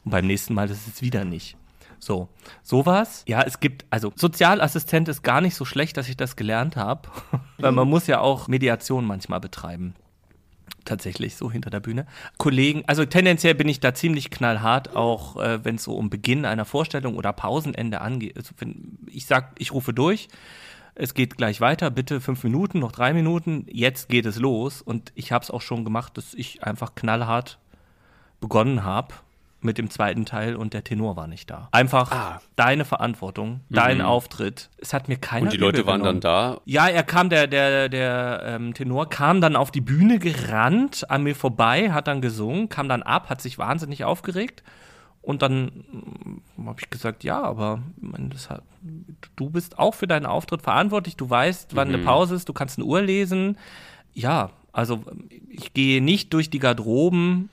Und beim nächsten Mal ist es wieder nicht. So, sowas. Ja, es gibt, also Sozialassistent ist gar nicht so schlecht, dass ich das gelernt habe, weil man muss ja auch Mediation manchmal betreiben. Tatsächlich, so hinter der Bühne. Kollegen, also tendenziell bin ich da ziemlich knallhart, auch äh, wenn es so um Beginn einer Vorstellung oder Pausenende angeht. Also ich sag, ich rufe durch, es geht gleich weiter, bitte fünf Minuten, noch drei Minuten, jetzt geht es los. Und ich habe es auch schon gemacht, dass ich einfach knallhart begonnen habe mit dem zweiten Teil und der Tenor war nicht da. Einfach ah. deine Verantwortung, dein mhm. Auftritt. Es hat mir keiner Und die Leute waren dann da? Ja, er kam, der, der, der ähm, Tenor kam dann auf die Bühne gerannt, an mir vorbei, hat dann gesungen, kam dann ab, hat sich wahnsinnig aufgeregt. Und dann hm, habe ich gesagt, ja, aber hat, du bist auch für deinen Auftritt verantwortlich. Du weißt, wann mhm. eine Pause ist, du kannst eine Uhr lesen. Ja, also ich gehe nicht durch die Garderoben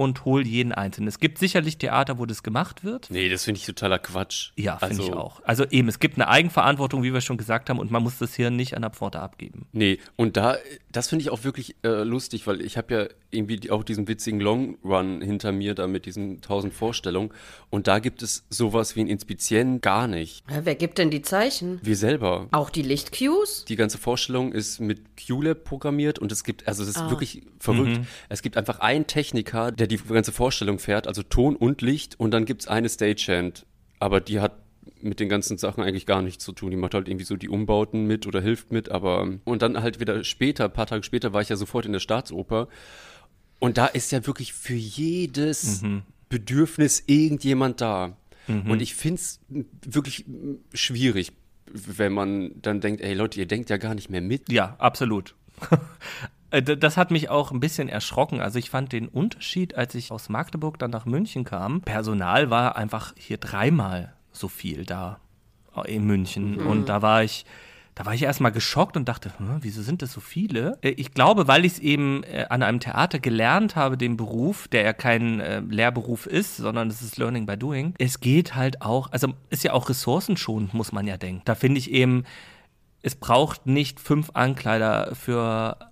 und hol jeden Einzelnen. Es gibt sicherlich Theater, wo das gemacht wird. Nee, das finde ich totaler Quatsch. Ja, finde also, ich auch. Also eben, es gibt eine Eigenverantwortung, wie wir schon gesagt haben, und man muss das hier nicht an der Pforte abgeben. Nee, und da, das finde ich auch wirklich äh, lustig, weil ich habe ja irgendwie auch diesen witzigen Long Run hinter mir, da mit diesen tausend Vorstellungen. Und da gibt es sowas wie ein Inspizient gar nicht. Ja, wer gibt denn die Zeichen? Wir selber. Auch die Lichtcues? Die ganze Vorstellung ist mit QLab programmiert und es gibt, also es ist ah. wirklich verrückt. Mhm. Es gibt einfach einen Techniker, der die ganze Vorstellung fährt, also Ton und Licht, und dann gibt es eine Stagehand. Aber die hat mit den ganzen Sachen eigentlich gar nichts zu tun. Die macht halt irgendwie so die Umbauten mit oder hilft mit, aber und dann halt wieder später, ein paar Tage später, war ich ja sofort in der Staatsoper. Und da ist ja wirklich für jedes mhm. Bedürfnis irgendjemand da. Mhm. Und ich finde es wirklich schwierig, wenn man dann denkt, ey Leute, ihr denkt ja gar nicht mehr mit. Ja, absolut. Äh, das hat mich auch ein bisschen erschrocken. Also ich fand den Unterschied, als ich aus Magdeburg dann nach München kam. Personal war einfach hier dreimal so viel da äh, in München. Mhm. Und da war ich, da war ich erstmal geschockt und dachte, hm, wieso sind das so viele? Äh, ich glaube, weil ich es eben an einem Theater gelernt habe, den Beruf, der ja kein äh, Lehrberuf ist, sondern es ist Learning by Doing. Es geht halt auch, also ist ja auch ressourcenschonend, muss man ja denken. Da finde ich eben, es braucht nicht fünf Ankleider für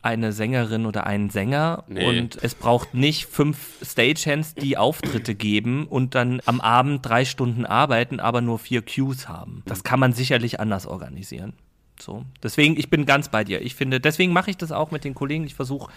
eine Sängerin oder einen Sänger nee. und es braucht nicht fünf Stagehands, die Auftritte geben und dann am Abend drei Stunden arbeiten, aber nur vier Cues haben. Das kann man sicherlich anders organisieren. So. Deswegen, ich bin ganz bei dir. Ich finde, deswegen mache ich das auch mit den Kollegen. Ich versuche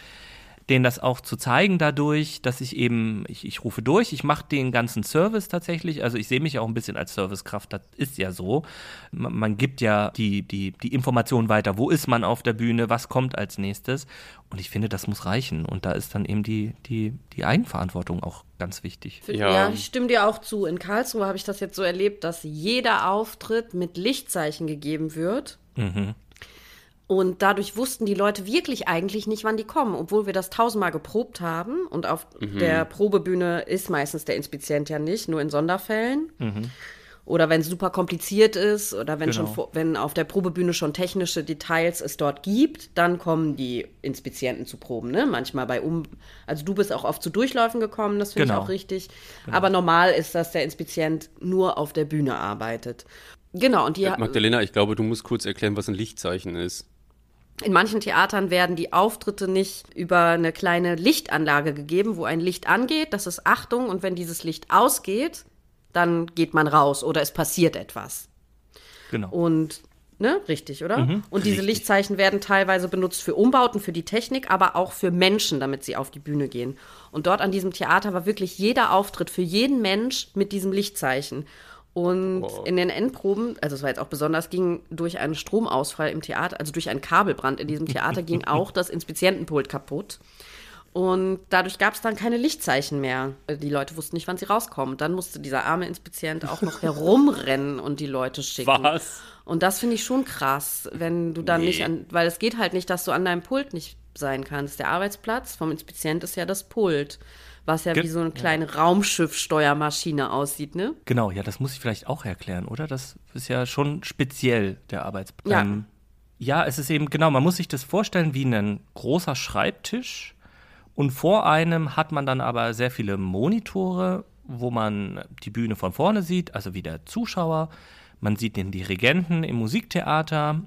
denen das auch zu zeigen dadurch, dass ich eben, ich, ich rufe durch, ich mache den ganzen Service tatsächlich, also ich sehe mich auch ein bisschen als Servicekraft, das ist ja so. Man, man gibt ja die, die, die Informationen weiter, wo ist man auf der Bühne, was kommt als nächstes und ich finde, das muss reichen und da ist dann eben die, die, die Eigenverantwortung auch ganz wichtig. Ja. ja, ich stimme dir auch zu. In Karlsruhe habe ich das jetzt so erlebt, dass jeder Auftritt mit Lichtzeichen gegeben wird. Mhm. Und dadurch wussten die Leute wirklich eigentlich nicht, wann die kommen, obwohl wir das tausendmal geprobt haben. Und auf mhm. der Probebühne ist meistens der Inspizient ja nicht, nur in Sonderfällen. Mhm. Oder wenn es super kompliziert ist oder wenn genau. schon wenn auf der Probebühne schon technische Details es dort gibt, dann kommen die Inspizienten zu Proben. Ne? Manchmal bei um, also du bist auch oft zu Durchläufen gekommen, das finde genau. ich auch richtig. Genau. Aber normal ist, dass der Inspizient nur auf der Bühne arbeitet. Genau, und die. Magdalena, ich glaube, du musst kurz erklären, was ein Lichtzeichen ist. In manchen Theatern werden die Auftritte nicht über eine kleine Lichtanlage gegeben, wo ein Licht angeht, das ist Achtung, und wenn dieses Licht ausgeht, dann geht man raus oder es passiert etwas. Genau. Und Ne? Richtig, oder? Mhm, und diese richtig. Lichtzeichen werden teilweise benutzt für Umbauten, für die Technik, aber auch für Menschen, damit sie auf die Bühne gehen. Und dort an diesem Theater war wirklich jeder Auftritt für jeden Mensch mit diesem Lichtzeichen. Und wow. in den Endproben, also es war jetzt auch besonders, ging durch einen Stromausfall im Theater, also durch einen Kabelbrand in diesem Theater, ging auch das Inspizientenpult kaputt. Und dadurch gab es dann keine Lichtzeichen mehr. Die Leute wussten nicht, wann sie rauskommen. Dann musste dieser arme Inspizient auch noch herumrennen und die Leute schicken. Was? Und das finde ich schon krass, wenn du dann nee. nicht an, weil es geht halt nicht, dass du an deinem Pult nicht sein kannst. Der Arbeitsplatz vom Inspizient ist ja das Pult was ja Ge wie so eine kleine ja. Raumschiffsteuermaschine aussieht, ne? Genau, ja, das muss ich vielleicht auch erklären, oder? Das ist ja schon speziell, der Arbeitsplatz. Ja. Ähm, ja, es ist eben, genau, man muss sich das vorstellen wie ein großer Schreibtisch und vor einem hat man dann aber sehr viele Monitore, wo man die Bühne von vorne sieht, also wie der Zuschauer. Man sieht den Dirigenten im Musiktheater.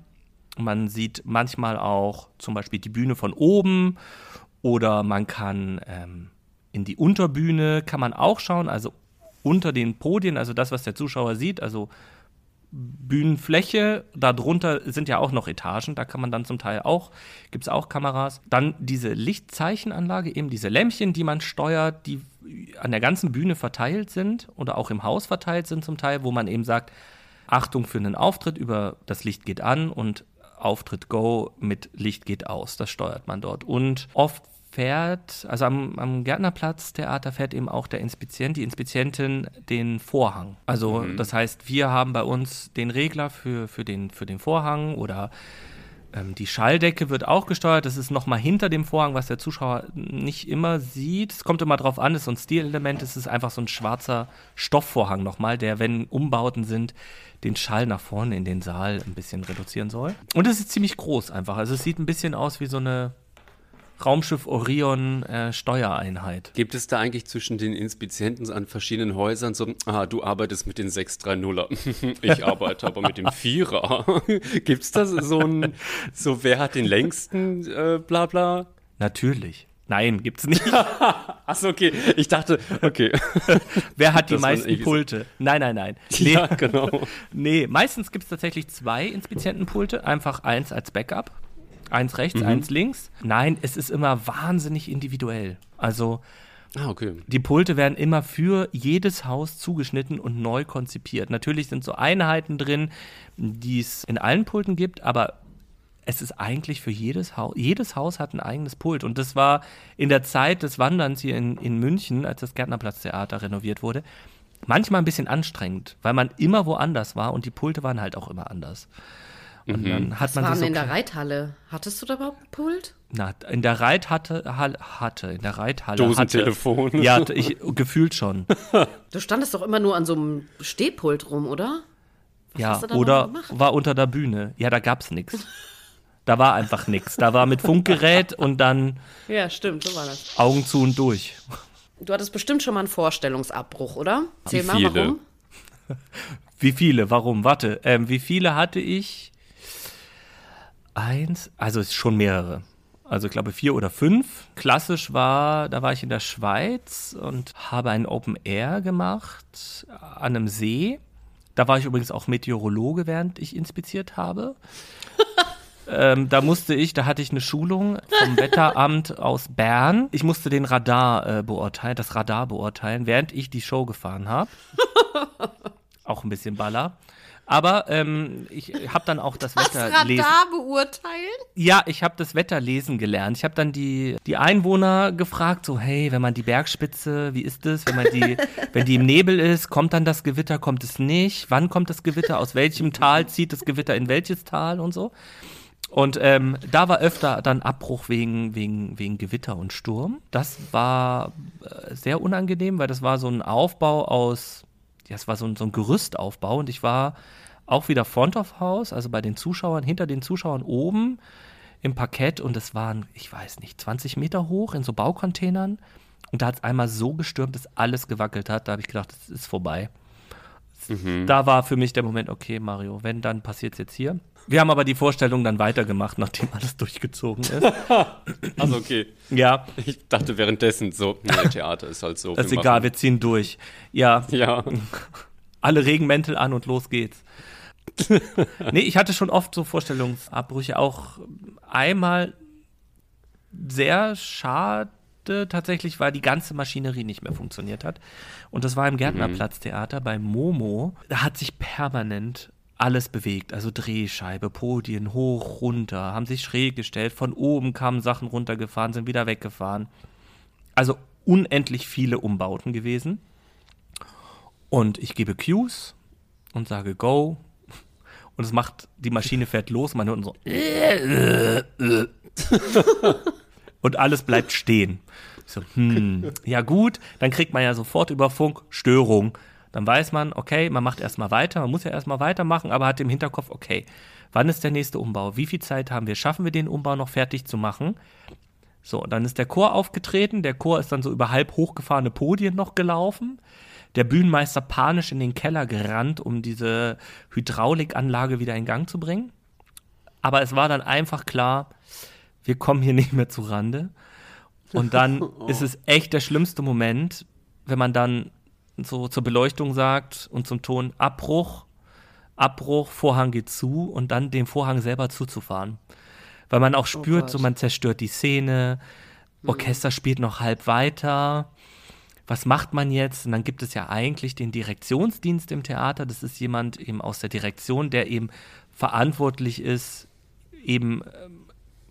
Man sieht manchmal auch zum Beispiel die Bühne von oben oder man kann ähm, in die Unterbühne kann man auch schauen, also unter den Podien, also das, was der Zuschauer sieht, also Bühnenfläche, darunter sind ja auch noch Etagen, da kann man dann zum Teil auch, gibt es auch Kameras. Dann diese Lichtzeichenanlage, eben diese Lämpchen, die man steuert, die an der ganzen Bühne verteilt sind oder auch im Haus verteilt sind zum Teil, wo man eben sagt, Achtung für einen Auftritt, über das Licht geht an und Auftritt Go mit Licht geht aus. Das steuert man dort. Und oft fährt, also am, am Gärtnerplatz Theater fährt eben auch der Inspizient, die Inspizientin den Vorhang. Also mhm. das heißt, wir haben bei uns den Regler für, für, den, für den Vorhang oder ähm, die Schalldecke wird auch gesteuert. Das ist nochmal hinter dem Vorhang, was der Zuschauer nicht immer sieht. Es kommt immer drauf an, es ist so ein Stilelement. Es ist einfach so ein schwarzer Stoffvorhang nochmal, der, wenn Umbauten sind, den Schall nach vorne in den Saal ein bisschen reduzieren soll. Und es ist ziemlich groß einfach. Also es sieht ein bisschen aus wie so eine Raumschiff Orion äh, Steuereinheit. Gibt es da eigentlich zwischen den Inspizienten an verschiedenen Häusern so, ah, du arbeitest mit den 630er, ich arbeite aber mit dem Vierer. Gibt es da so ein, so wer hat den längsten, äh, bla bla? Natürlich. Nein, gibt's nicht. Achso, okay. Ich dachte, okay. Wer hat die das meisten Pulte? Nein, nein, nein. Nee. Ja, genau. nee, meistens gibt es tatsächlich zwei Inspizientenpulte. Einfach eins als Backup. Eins rechts, mhm. eins links. Nein, es ist immer wahnsinnig individuell. Also Ah, okay. Die Pulte werden immer für jedes Haus zugeschnitten und neu konzipiert. Natürlich sind so Einheiten drin, die es in allen Pulten gibt, aber es ist eigentlich für jedes Haus, jedes Haus hat ein eigenes Pult. Und das war in der Zeit des Wanderns hier in, in München, als das Gärtnerplatztheater renoviert wurde, manchmal ein bisschen anstrengend, weil man immer woanders war und die Pulte waren halt auch immer anders. Und mhm. dann hat Was man waren so in der Reithalle? Hattest du da überhaupt ein Pult? Na, in der Reithalle hatte, in der Reithalle Dosentelefon. Hatte, ja, ich gefühlt schon. Du standest doch immer nur an so einem Stehpult rum, oder? Was ja, oder war unter der Bühne. Ja, da gab's nichts. Da war einfach nichts. Da war mit Funkgerät und dann Ja, stimmt, so war das. Augen zu und durch. Du hattest bestimmt schon mal einen Vorstellungsabbruch, oder? Erzähl wie mal, viele? warum? Wie viele? Warum? Warte, ähm, wie viele hatte ich? Eins, also es schon mehrere. Also ich glaube vier oder fünf. Klassisch war, da war ich in der Schweiz und habe ein Open Air gemacht an einem See. Da war ich übrigens auch Meteorologe, während ich inspiziert habe. ähm, da musste ich, da hatte ich eine Schulung vom Wetteramt aus Bern. Ich musste den Radar äh, beurteilen, das Radar beurteilen, während ich die Show gefahren habe. auch ein bisschen Baller. Aber ähm, ich habe dann auch das Wetter das lesen. beurteilen? Ja, ich habe das Wetter lesen gelernt. Ich habe dann die, die Einwohner gefragt, so hey, wenn man die Bergspitze, wie ist das? Wenn man die, wenn die im Nebel ist, kommt dann das Gewitter, kommt es nicht? Wann kommt das Gewitter? Aus welchem Tal zieht das Gewitter in welches Tal und so? Und ähm, da war öfter dann Abbruch wegen, wegen, wegen Gewitter und Sturm. Das war äh, sehr unangenehm, weil das war so ein Aufbau aus ja, es war so, so ein Gerüstaufbau und ich war auch wieder Front of House, also bei den Zuschauern, hinter den Zuschauern oben im Parkett und es waren, ich weiß nicht, 20 Meter hoch in so Baucontainern und da hat es einmal so gestürmt, dass alles gewackelt hat. Da habe ich gedacht, es ist vorbei. Mhm. Da war für mich der Moment, okay, Mario, wenn, dann passiert es jetzt hier. Wir haben aber die Vorstellung dann weitergemacht, nachdem alles durchgezogen ist. also okay. Ja. Ich dachte währenddessen so, nee, Theater ist halt so. Das ist egal, wir ziehen durch. Ja. Ja. Alle Regenmäntel an und los geht's. nee, ich hatte schon oft so Vorstellungsabbrüche. Auch einmal sehr schade tatsächlich, weil die ganze Maschinerie nicht mehr funktioniert hat. Und das war im Gärtnerplatztheater bei Momo. Da hat sich permanent alles bewegt, also Drehscheibe, Podien hoch, runter, haben sich schräg gestellt, von oben kamen Sachen runtergefahren, sind wieder weggefahren. Also unendlich viele Umbauten gewesen. Und ich gebe Cues und sage Go. Und es macht, die Maschine fährt los, man hört so. und alles bleibt stehen. Ich so, hm, ja gut, dann kriegt man ja sofort über Funk Störung. Dann weiß man, okay, man macht erstmal weiter, man muss ja erstmal weitermachen, aber hat im Hinterkopf, okay, wann ist der nächste Umbau? Wie viel Zeit haben wir? Schaffen wir den Umbau noch fertig zu machen? So, dann ist der Chor aufgetreten, der Chor ist dann so über halb hochgefahrene Podien noch gelaufen. Der Bühnenmeister panisch in den Keller gerannt, um diese Hydraulikanlage wieder in Gang zu bringen. Aber es war dann einfach klar, wir kommen hier nicht mehr zu Rande. Und dann oh. ist es echt der schlimmste Moment, wenn man dann so zur Beleuchtung sagt und zum Ton Abbruch, Abbruch, Vorhang geht zu und dann den Vorhang selber zuzufahren. Weil man auch oh spürt, oh so man zerstört die Szene, mhm. Orchester spielt noch halb weiter. Was macht man jetzt? Und dann gibt es ja eigentlich den Direktionsdienst im Theater. Das ist jemand eben aus der Direktion, der eben verantwortlich ist, eben ähm,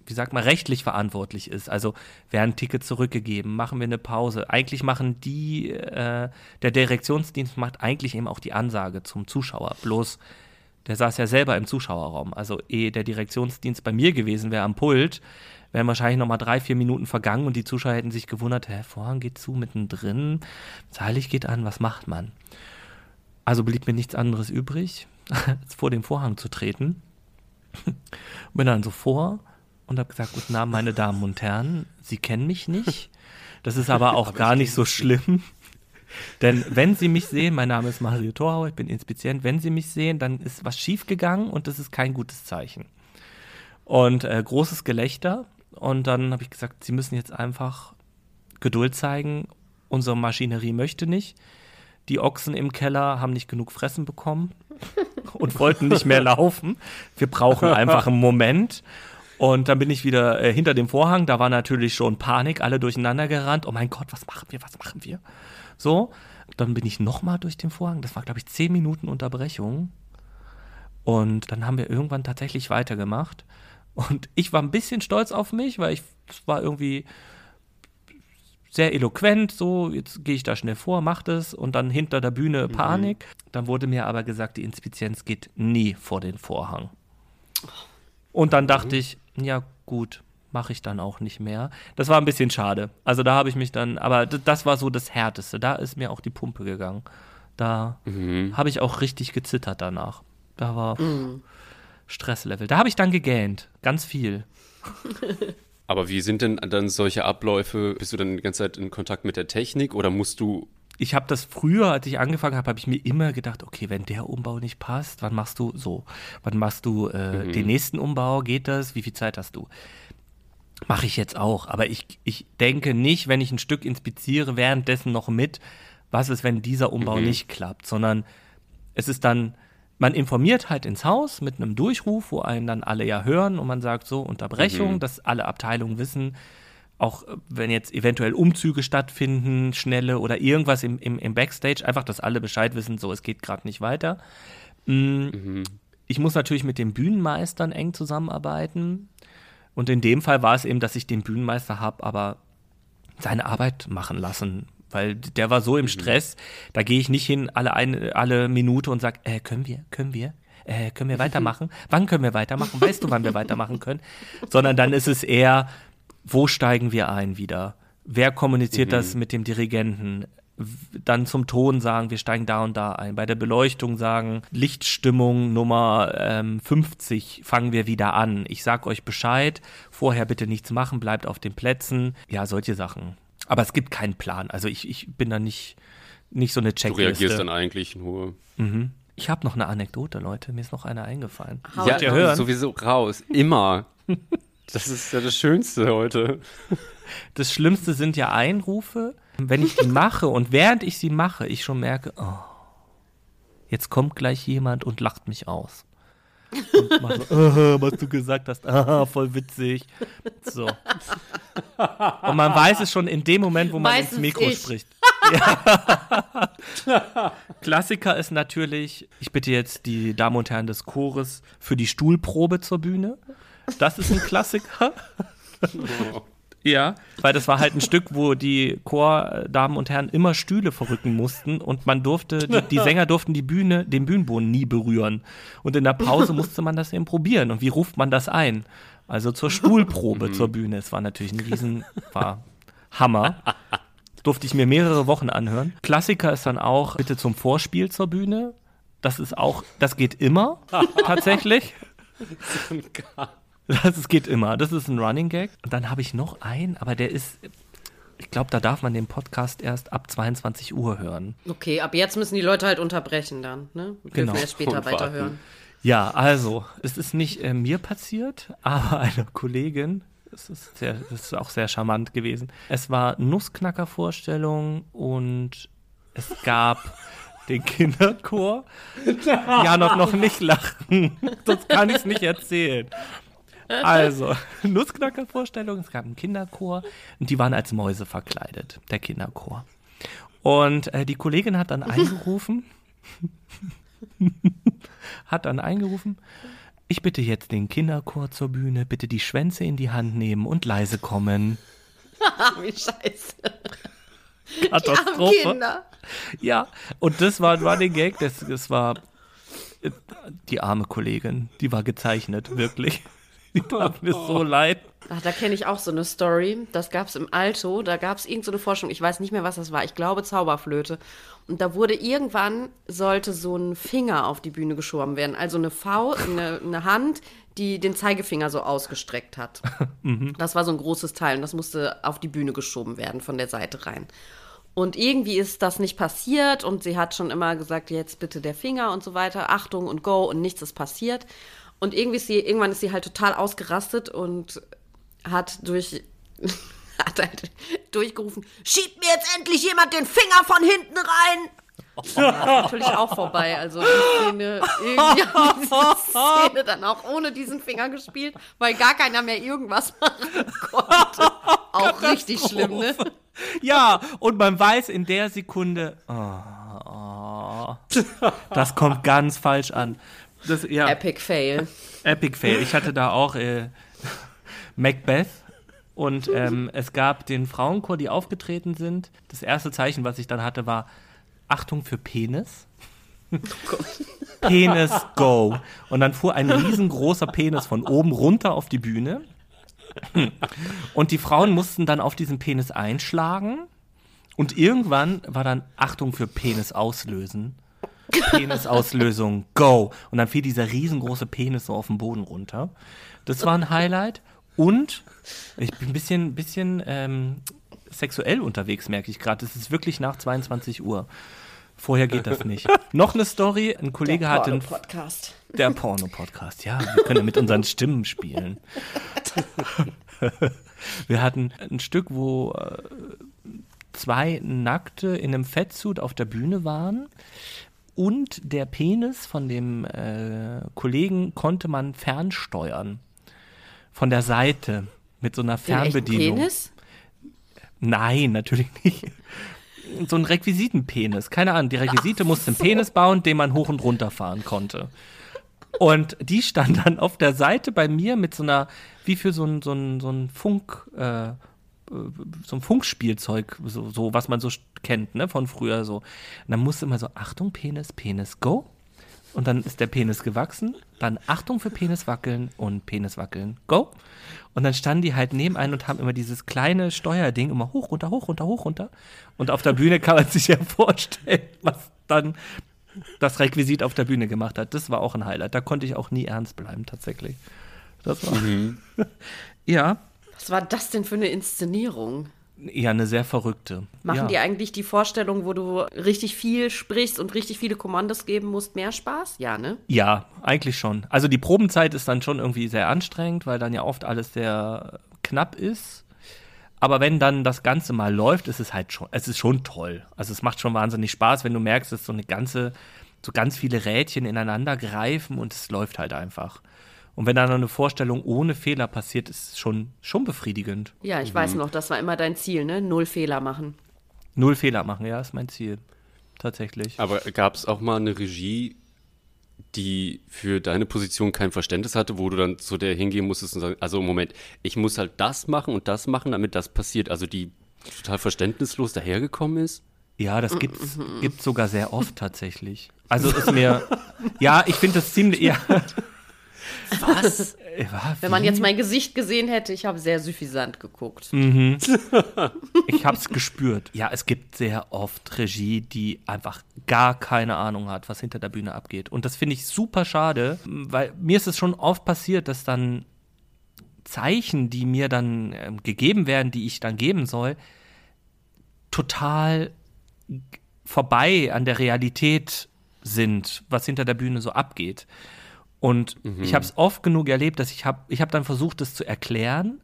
wie sagt man, rechtlich verantwortlich ist. Also werden Tickets zurückgegeben, machen wir eine Pause. Eigentlich machen die, äh, der Direktionsdienst macht eigentlich eben auch die Ansage zum Zuschauer. Bloß, der saß ja selber im Zuschauerraum. Also ehe der Direktionsdienst bei mir gewesen wäre am Pult, wären wahrscheinlich noch mal drei, vier Minuten vergangen und die Zuschauer hätten sich gewundert, hä, Vorhang geht zu, mittendrin, Zeilig geht an, was macht man? Also blieb mir nichts anderes übrig, als vor den Vorhang zu treten. Bin dann so vor, und habe gesagt, guten Abend, meine Damen und Herren, Sie kennen mich nicht. Das ist aber auch aber gar nicht so schlimm. Denn wenn Sie mich sehen, mein Name ist Mario Torhauer, ich bin Inspizient, wenn Sie mich sehen, dann ist was schiefgegangen und das ist kein gutes Zeichen. Und äh, großes Gelächter. Und dann habe ich gesagt, Sie müssen jetzt einfach Geduld zeigen. Unsere Maschinerie möchte nicht. Die Ochsen im Keller haben nicht genug Fressen bekommen und wollten nicht mehr laufen. Wir brauchen einfach einen Moment. Und dann bin ich wieder äh, hinter dem Vorhang. Da war natürlich schon Panik, alle durcheinander gerannt. Oh mein Gott, was machen wir, was machen wir? So, dann bin ich nochmal durch den Vorhang. Das war, glaube ich, zehn Minuten Unterbrechung. Und dann haben wir irgendwann tatsächlich weitergemacht. Und ich war ein bisschen stolz auf mich, weil ich war irgendwie sehr eloquent, so, jetzt gehe ich da schnell vor, mach das und dann hinter der Bühne mhm. Panik. Mhm. Dann wurde mir aber gesagt, die Inspizienz geht nie vor den Vorhang. Und dann dachte mhm. ich, ja gut, mache ich dann auch nicht mehr. Das war ein bisschen schade. Also da habe ich mich dann, aber das war so das Härteste. Da ist mir auch die Pumpe gegangen. Da mhm. habe ich auch richtig gezittert danach. Da war mhm. Stresslevel. Da habe ich dann gegähnt. Ganz viel. Aber wie sind denn dann solche Abläufe? Bist du dann die ganze Zeit in Kontakt mit der Technik oder musst du ich habe das früher, als ich angefangen habe, habe ich mir immer gedacht, okay, wenn der Umbau nicht passt, wann machst du so? Wann machst du äh, mhm. den nächsten Umbau? Geht das? Wie viel Zeit hast du? Mache ich jetzt auch. Aber ich, ich denke nicht, wenn ich ein Stück inspiziere, währenddessen noch mit, was ist, wenn dieser Umbau mhm. nicht klappt, sondern es ist dann, man informiert halt ins Haus mit einem Durchruf, wo einen dann alle ja hören und man sagt so, Unterbrechung, mhm. dass alle Abteilungen wissen, auch wenn jetzt eventuell Umzüge stattfinden, schnelle oder irgendwas im, im, im Backstage, einfach, dass alle Bescheid wissen, so, es geht gerade nicht weiter. Mhm. Mhm. Ich muss natürlich mit den Bühnenmeistern eng zusammenarbeiten. Und in dem Fall war es eben, dass ich den Bühnenmeister habe, aber seine Arbeit machen lassen. Weil der war so im mhm. Stress, da gehe ich nicht hin alle, eine, alle Minute und sage, äh, können wir, können wir, äh, können wir weitermachen? Wann können wir weitermachen? Weißt du, wann wir weitermachen können? Sondern dann ist es eher, wo steigen wir ein wieder? Wer kommuniziert mhm. das mit dem Dirigenten? dann zum Ton sagen, wir steigen da und da ein. Bei der Beleuchtung sagen, Lichtstimmung Nummer ähm, 50 fangen wir wieder an. Ich sag euch Bescheid, vorher bitte nichts machen, bleibt auf den Plätzen. Ja, solche Sachen. Aber es gibt keinen Plan. Also ich, ich bin da nicht, nicht so eine Checkliste. Du reagierst dann eigentlich nur. Mhm. Ich habe noch eine Anekdote, Leute. Mir ist noch eine eingefallen. Ja, ihr hören? sowieso raus. Immer. das ist ja das Schönste heute. Das Schlimmste sind ja Einrufe, wenn ich die mache und während ich sie mache, ich schon merke, oh, jetzt kommt gleich jemand und lacht mich aus. Und mach so, oh, was du gesagt hast, ah, voll witzig. So. Und man weiß es schon in dem Moment, wo man Meistens ins Mikro ich. spricht. Ja. Klassiker ist natürlich, ich bitte jetzt die Damen und Herren des Chores für die Stuhlprobe zur Bühne. Das ist ein Klassiker. Ja, weil das war halt ein Stück, wo die Chordamen und Herren immer Stühle verrücken mussten und man durfte, die, die, Sänger durften die Bühne, den Bühnenboden nie berühren. Und in der Pause musste man das eben probieren. Und wie ruft man das ein? Also zur Stuhlprobe zur Bühne. Es war natürlich ein riesen, war Hammer. Durfte ich mir mehrere Wochen anhören. Klassiker ist dann auch bitte zum Vorspiel zur Bühne. Das ist auch, das geht immer, tatsächlich. So ein das geht immer. Das ist ein Running Gag. Und dann habe ich noch einen, aber der ist. Ich glaube, da darf man den Podcast erst ab 22 Uhr hören. Okay, ab jetzt müssen die Leute halt unterbrechen dann, ne? Wir genau. erst später weiterhören. Ja, also, es ist nicht äh, mir passiert, aber einer Kollegin. Es ist, sehr, das ist auch sehr charmant gewesen. Es war Nussknacker-Vorstellung und es gab den Kinderchor. Ja, noch, noch nicht lachen. Das kann ich nicht erzählen. Also, Nussknacker-Vorstellung, es gab einen Kinderchor und die waren als Mäuse verkleidet, der Kinderchor. Und äh, die Kollegin hat dann eingerufen, hat dann eingerufen, ich bitte jetzt den Kinderchor zur Bühne, bitte die Schwänze in die Hand nehmen und leise kommen. Wie scheiße. Katastrophe. Ja, und das war ein Running Gag, das, das war äh, die arme Kollegin, die war gezeichnet, wirklich. Die tat mir so leid. Ach, da kenne ich auch so eine Story. Das gab es im Alto. Da gab es irgendeine so Forschung. Ich weiß nicht mehr, was das war. Ich glaube Zauberflöte. Und da wurde irgendwann, sollte so ein Finger auf die Bühne geschoben werden. Also eine Faust, eine, eine Hand, die den Zeigefinger so ausgestreckt hat. mhm. Das war so ein großes Teil. Und das musste auf die Bühne geschoben werden, von der Seite rein. Und irgendwie ist das nicht passiert. Und sie hat schon immer gesagt, jetzt bitte der Finger und so weiter. Achtung und go. Und nichts ist passiert. Und irgendwie ist sie, irgendwann ist sie halt total ausgerastet und hat durch, hat halt durchgerufen, schiebt mir jetzt endlich jemand den Finger von hinten rein. Das war natürlich auch vorbei. Also die Szene, irgendwie haben diese Szene dann auch ohne diesen Finger gespielt, weil gar keiner mehr irgendwas machen konnte. Auch richtig schlimm, ne? Ja, und man weiß in der Sekunde, oh, oh, das kommt ganz falsch an. Das, ja. Epic Fail. Epic Fail. Ich hatte da auch äh, Macbeth und ähm, es gab den Frauenchor, die aufgetreten sind. Das erste Zeichen, was ich dann hatte, war Achtung für Penis. Penis go. Und dann fuhr ein riesengroßer Penis von oben runter auf die Bühne. Und die Frauen mussten dann auf diesen Penis einschlagen. Und irgendwann war dann Achtung für Penis auslösen. Penisauslösung, go. Und dann fiel dieser riesengroße Penis so auf den Boden runter. Das war ein Highlight. Und ich bin ein bisschen, bisschen ähm, sexuell unterwegs, merke ich gerade. Es ist wirklich nach 22 Uhr. Vorher geht das nicht. Noch eine Story. Ein Kollege hatte einen Podcast. Der Porno-Podcast, ja. Wir können ja mit unseren Stimmen spielen. wir hatten ein Stück, wo äh, zwei Nackte in einem Fettsuit auf der Bühne waren und der Penis von dem äh, Kollegen konnte man fernsteuern. Von der Seite mit so einer Fernbedienung. Penis? Nein, natürlich nicht. So ein Requisitenpenis. Keine Ahnung. Die Requisite musste einen Penis bauen, den man hoch und runter fahren konnte. Und die stand dann auf der Seite bei mir mit so einer, wie für so ein, so ein, so ein Funk, äh, so ein Funkspielzeug, so, so, was man so kennt, ne, von früher so. Und dann musste immer so, Achtung, Penis, Penis, go. und dann ist der Penis gewachsen. Dann Achtung für Penis wackeln und Penis wackeln. Go. Und dann standen die halt neben einen und haben immer dieses kleine Steuerding immer hoch, runter, hoch, runter, hoch, runter. Und auf der Bühne kann man sich ja vorstellen, was dann das Requisit auf der Bühne gemacht hat. Das war auch ein Highlight. Da konnte ich auch nie ernst bleiben, tatsächlich. Das war. Mhm. ja. Was war das denn für eine Inszenierung? Ja, eine sehr verrückte. Machen ja. die eigentlich die Vorstellung, wo du richtig viel sprichst und richtig viele Kommandos geben musst, mehr Spaß? Ja, ne? Ja, eigentlich schon. Also die Probenzeit ist dann schon irgendwie sehr anstrengend, weil dann ja oft alles sehr knapp ist. Aber wenn dann das Ganze mal läuft, ist es halt schon, es ist schon toll. Also es macht schon wahnsinnig Spaß, wenn du merkst, dass so eine ganze, so ganz viele Rädchen ineinander greifen und es läuft halt einfach. Und wenn dann eine Vorstellung ohne Fehler passiert, ist es schon, schon befriedigend. Ja, ich mhm. weiß noch, das war immer dein Ziel, ne? Null Fehler machen. Null Fehler machen, ja, ist mein Ziel. Tatsächlich. Aber gab es auch mal eine Regie, die für deine Position kein Verständnis hatte, wo du dann zu der hingehen musstest und sagen, also Moment, ich muss halt das machen und das machen, damit das passiert. Also die total verständnislos dahergekommen ist? Ja, das gibt's, gibt's sogar sehr oft tatsächlich. Also ist mir, ja, ich finde das ziemlich, ja, was? Äh, Wenn man jetzt mein Gesicht gesehen hätte, ich habe sehr suffisant geguckt. Mhm. ich habe es gespürt. Ja, es gibt sehr oft Regie, die einfach gar keine Ahnung hat, was hinter der Bühne abgeht. Und das finde ich super schade, weil mir ist es schon oft passiert, dass dann Zeichen, die mir dann äh, gegeben werden, die ich dann geben soll, total vorbei an der Realität sind, was hinter der Bühne so abgeht. Und mhm. ich habe es oft genug erlebt, dass ich habe ich hab dann versucht, das zu erklären,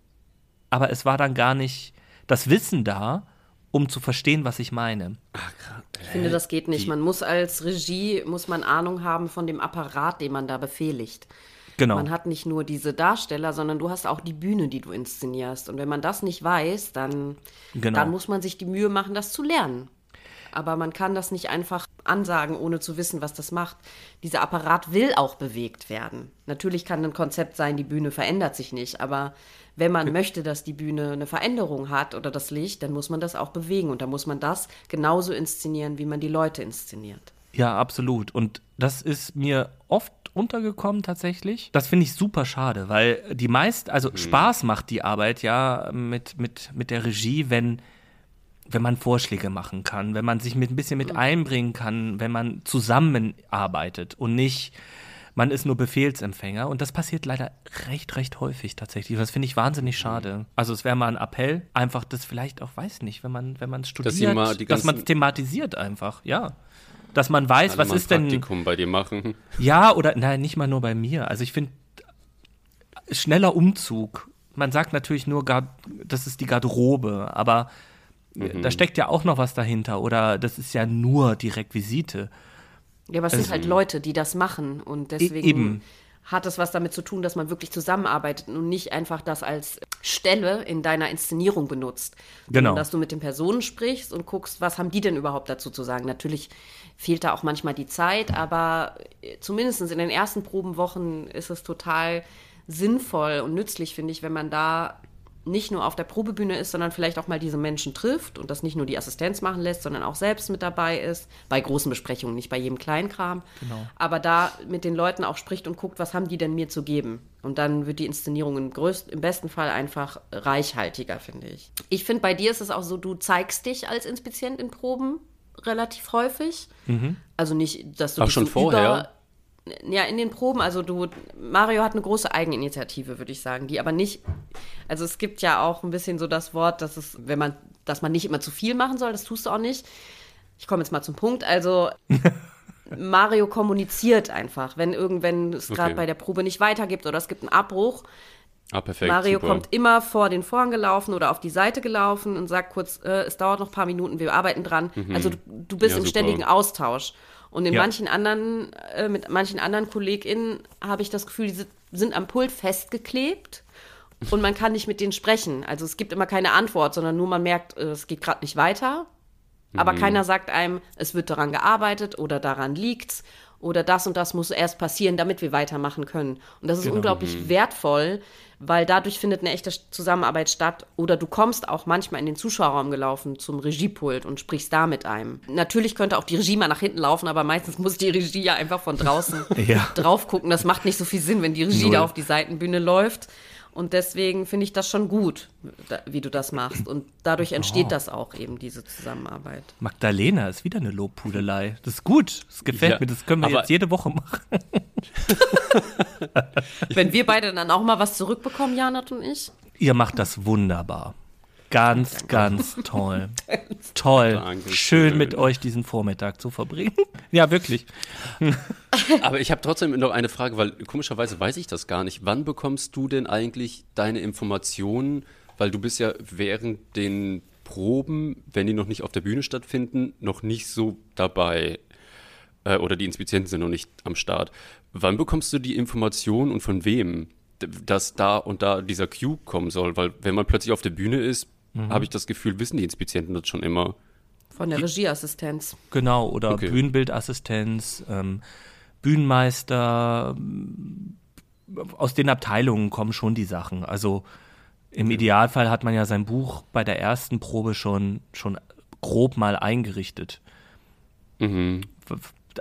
aber es war dann gar nicht das Wissen da, um zu verstehen, was ich meine. Ach, ich finde, das geht nicht. Man muss als Regie, muss man Ahnung haben von dem Apparat, den man da befehligt. Genau. Man hat nicht nur diese Darsteller, sondern du hast auch die Bühne, die du inszenierst. Und wenn man das nicht weiß, dann, genau. dann muss man sich die Mühe machen, das zu lernen aber man kann das nicht einfach ansagen, ohne zu wissen, was das macht. Dieser Apparat will auch bewegt werden. Natürlich kann ein Konzept sein, die Bühne verändert sich nicht, aber wenn man möchte, dass die Bühne eine Veränderung hat oder das Licht, dann muss man das auch bewegen und dann muss man das genauso inszenieren, wie man die Leute inszeniert. Ja, absolut. Und das ist mir oft untergekommen tatsächlich. Das finde ich super schade, weil die meist, also mhm. Spaß macht die Arbeit ja mit, mit, mit der Regie, wenn wenn man Vorschläge machen kann, wenn man sich mit ein bisschen mit einbringen kann, wenn man zusammenarbeitet und nicht, man ist nur Befehlsempfänger. Und das passiert leider recht, recht häufig tatsächlich. Das finde ich wahnsinnig schade. Also es wäre mal ein Appell, einfach das vielleicht auch, weiß nicht, wenn man, wenn man studiert, dass, dass man es thematisiert einfach, ja. Dass man weiß, was ist denn. Praktikum bei dir machen. Ja, oder nein, nicht mal nur bei mir. Also ich finde, schneller Umzug. Man sagt natürlich nur, das ist die Garderobe, aber Mhm. Da steckt ja auch noch was dahinter oder das ist ja nur die Requisite. Ja, aber es also, sind halt Leute, die das machen und e- deswegen eben. hat es was damit zu tun, dass man wirklich zusammenarbeitet und nicht einfach das als Stelle in deiner Inszenierung benutzt. Genau. Dass du mit den Personen sprichst und guckst, was haben die denn überhaupt dazu zu sagen. Natürlich fehlt da auch manchmal die Zeit, aber zumindest in den ersten Probenwochen ist es total sinnvoll und nützlich, finde ich, wenn man da nicht nur auf der Probebühne ist, sondern vielleicht auch mal diese Menschen trifft und das nicht nur die Assistenz machen lässt, sondern auch selbst mit dabei ist, bei großen Besprechungen, nicht bei jedem Kleinkram, genau. aber da mit den Leuten auch spricht und guckt, was haben die denn mir zu geben? Und dann wird die Inszenierung im, größten, im besten Fall einfach reichhaltiger, finde ich. Ich finde, bei dir ist es auch so, du zeigst dich als Inspizient in Proben relativ häufig. Mhm. Also nicht, dass du auch schon vorher ja, in den Proben, also du, Mario hat eine große Eigeninitiative, würde ich sagen, die aber nicht, also es gibt ja auch ein bisschen so das Wort, dass es, wenn man, dass man nicht immer zu viel machen soll, das tust du auch nicht. Ich komme jetzt mal zum Punkt, also Mario kommuniziert einfach, wenn irgendwann es gerade okay. bei der Probe nicht weitergibt oder es gibt einen Abbruch. Ah, perfekt, Mario super. kommt immer vor den Vorhang gelaufen oder auf die Seite gelaufen und sagt kurz, äh, es dauert noch ein paar Minuten, wir arbeiten dran. Mhm. Also du, du bist ja, im super. ständigen Austausch. Und in ja. manchen anderen, äh, mit manchen anderen KollegInnen habe ich das Gefühl, die sind am Pult festgeklebt und man kann nicht mit denen sprechen. Also es gibt immer keine Antwort, sondern nur man merkt, äh, es geht gerade nicht weiter. Aber mhm. keiner sagt einem, es wird daran gearbeitet oder daran liegt's. Oder das und das muss erst passieren, damit wir weitermachen können. Und das ist genau. unglaublich mhm. wertvoll, weil dadurch findet eine echte Zusammenarbeit statt. Oder du kommst auch manchmal in den Zuschauerraum gelaufen zum Regiepult und sprichst da mit einem. Natürlich könnte auch die Regie mal nach hinten laufen, aber meistens muss die Regie ja einfach von draußen ja. drauf gucken. Das macht nicht so viel Sinn, wenn die Regie Null. da auf die Seitenbühne läuft. Und deswegen finde ich das schon gut, wie du das machst. Und dadurch entsteht oh. das auch eben, diese Zusammenarbeit. Magdalena ist wieder eine Lobpudelei. Das ist gut. Das gefällt ja, mir. Das können wir jetzt jede Woche machen. Wenn wir beide dann auch mal was zurückbekommen, Janat und ich. Ihr macht das wunderbar. Ganz, Danke. ganz toll. toll. Schön mit euch diesen Vormittag zu verbringen. ja, wirklich. Aber ich habe trotzdem noch eine Frage, weil komischerweise weiß ich das gar nicht. Wann bekommst du denn eigentlich deine Informationen? Weil du bist ja während den Proben, wenn die noch nicht auf der Bühne stattfinden, noch nicht so dabei. Äh, oder die Inspizienten sind noch nicht am Start. Wann bekommst du die Informationen und von wem? dass da und da dieser Cue kommen soll, weil wenn man plötzlich auf der Bühne ist, mhm. habe ich das Gefühl, wissen die Inspizienten das schon immer. Von der Regieassistenz. Genau, oder okay. Bühnenbildassistenz, ähm, Bühnenmeister, aus den Abteilungen kommen schon die Sachen. Also im Idealfall hat man ja sein Buch bei der ersten Probe schon, schon grob mal eingerichtet. Mhm.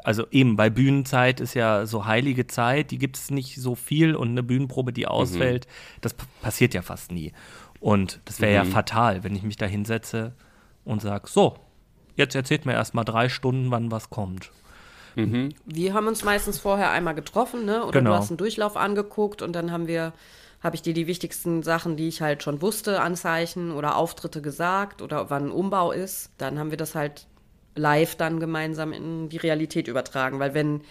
Also eben, bei Bühnenzeit ist ja so heilige Zeit, die gibt es nicht so viel und eine Bühnenprobe, die ausfällt, mhm. das passiert ja fast nie. Und das wäre mhm. ja fatal, wenn ich mich da hinsetze und sage, so, jetzt erzählt mir erst mal drei Stunden, wann was kommt. Mhm. Wir haben uns meistens vorher einmal getroffen, ne? Oder genau. du hast einen Durchlauf angeguckt und dann haben wir, habe ich dir die wichtigsten Sachen, die ich halt schon wusste, Anzeichen oder Auftritte gesagt oder wann ein Umbau ist. Dann haben wir das halt live dann gemeinsam in die Realität übertragen, weil wenn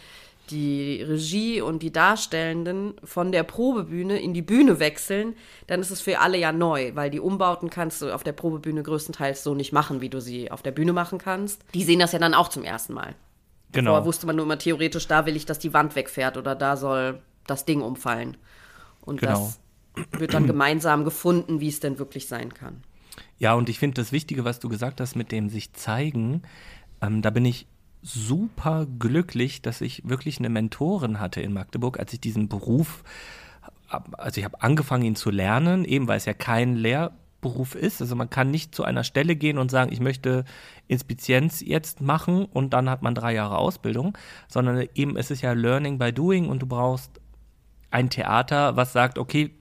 die Regie und die Darstellenden von der Probebühne in die Bühne wechseln, dann ist es für alle ja neu, weil die Umbauten kannst du auf der Probebühne größtenteils so nicht machen, wie du sie auf der Bühne machen kannst. Die sehen das ja dann auch zum ersten Mal. Genau. Vorher wusste man nur immer theoretisch, da will ich, dass die Wand wegfährt oder da soll das Ding umfallen. Und genau. das wird dann gemeinsam gefunden, wie es denn wirklich sein kann. Ja, und ich finde das Wichtige, was du gesagt hast mit dem sich zeigen, ähm, da bin ich super glücklich, dass ich wirklich eine Mentorin hatte in Magdeburg, als ich diesen Beruf, also ich habe angefangen, ihn zu lernen, eben weil es ja kein Lehrberuf ist. Also man kann nicht zu einer Stelle gehen und sagen, ich möchte Inspizienz jetzt machen und dann hat man drei Jahre Ausbildung, sondern eben es ist ja Learning by Doing und du brauchst ein Theater, was sagt, okay,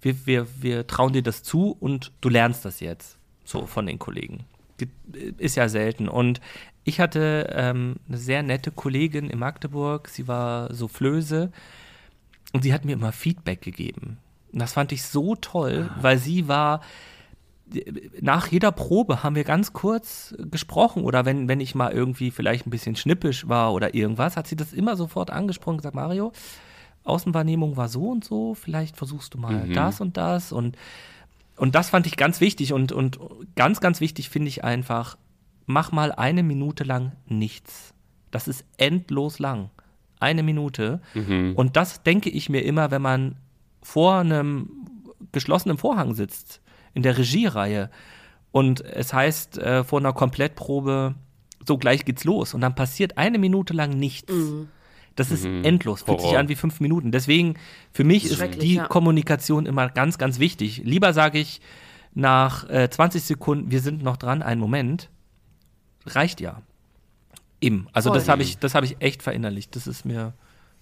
wir, wir, wir trauen dir das zu und du lernst das jetzt so von den Kollegen. Ist ja selten. Und ich hatte ähm, eine sehr nette Kollegin in Magdeburg, sie war Soufflöse und sie hat mir immer Feedback gegeben. Und das fand ich so toll, ah. weil sie war, nach jeder Probe haben wir ganz kurz gesprochen oder wenn, wenn ich mal irgendwie vielleicht ein bisschen schnippisch war oder irgendwas, hat sie das immer sofort angesprochen und gesagt, Mario, Außenwahrnehmung war so und so, vielleicht versuchst du mal mhm. das und das und und das fand ich ganz wichtig und, und ganz, ganz wichtig finde ich einfach, mach mal eine Minute lang nichts. Das ist endlos lang. Eine Minute. Mhm. Und das denke ich mir immer, wenn man vor einem geschlossenen Vorhang sitzt, in der Regiereihe. Und es heißt äh, vor einer Komplettprobe, so gleich geht's los. Und dann passiert eine Minute lang nichts. Mhm. Das ist mhm. endlos, fühlt Horror. sich an wie fünf Minuten. Deswegen, für mich ist, ist die ja. Kommunikation immer ganz, ganz wichtig. Lieber sage ich nach äh, 20 Sekunden, wir sind noch dran, einen Moment, reicht ja. Eben. Also Voll. das habe ich, das habe ich echt verinnerlicht. Das ist mir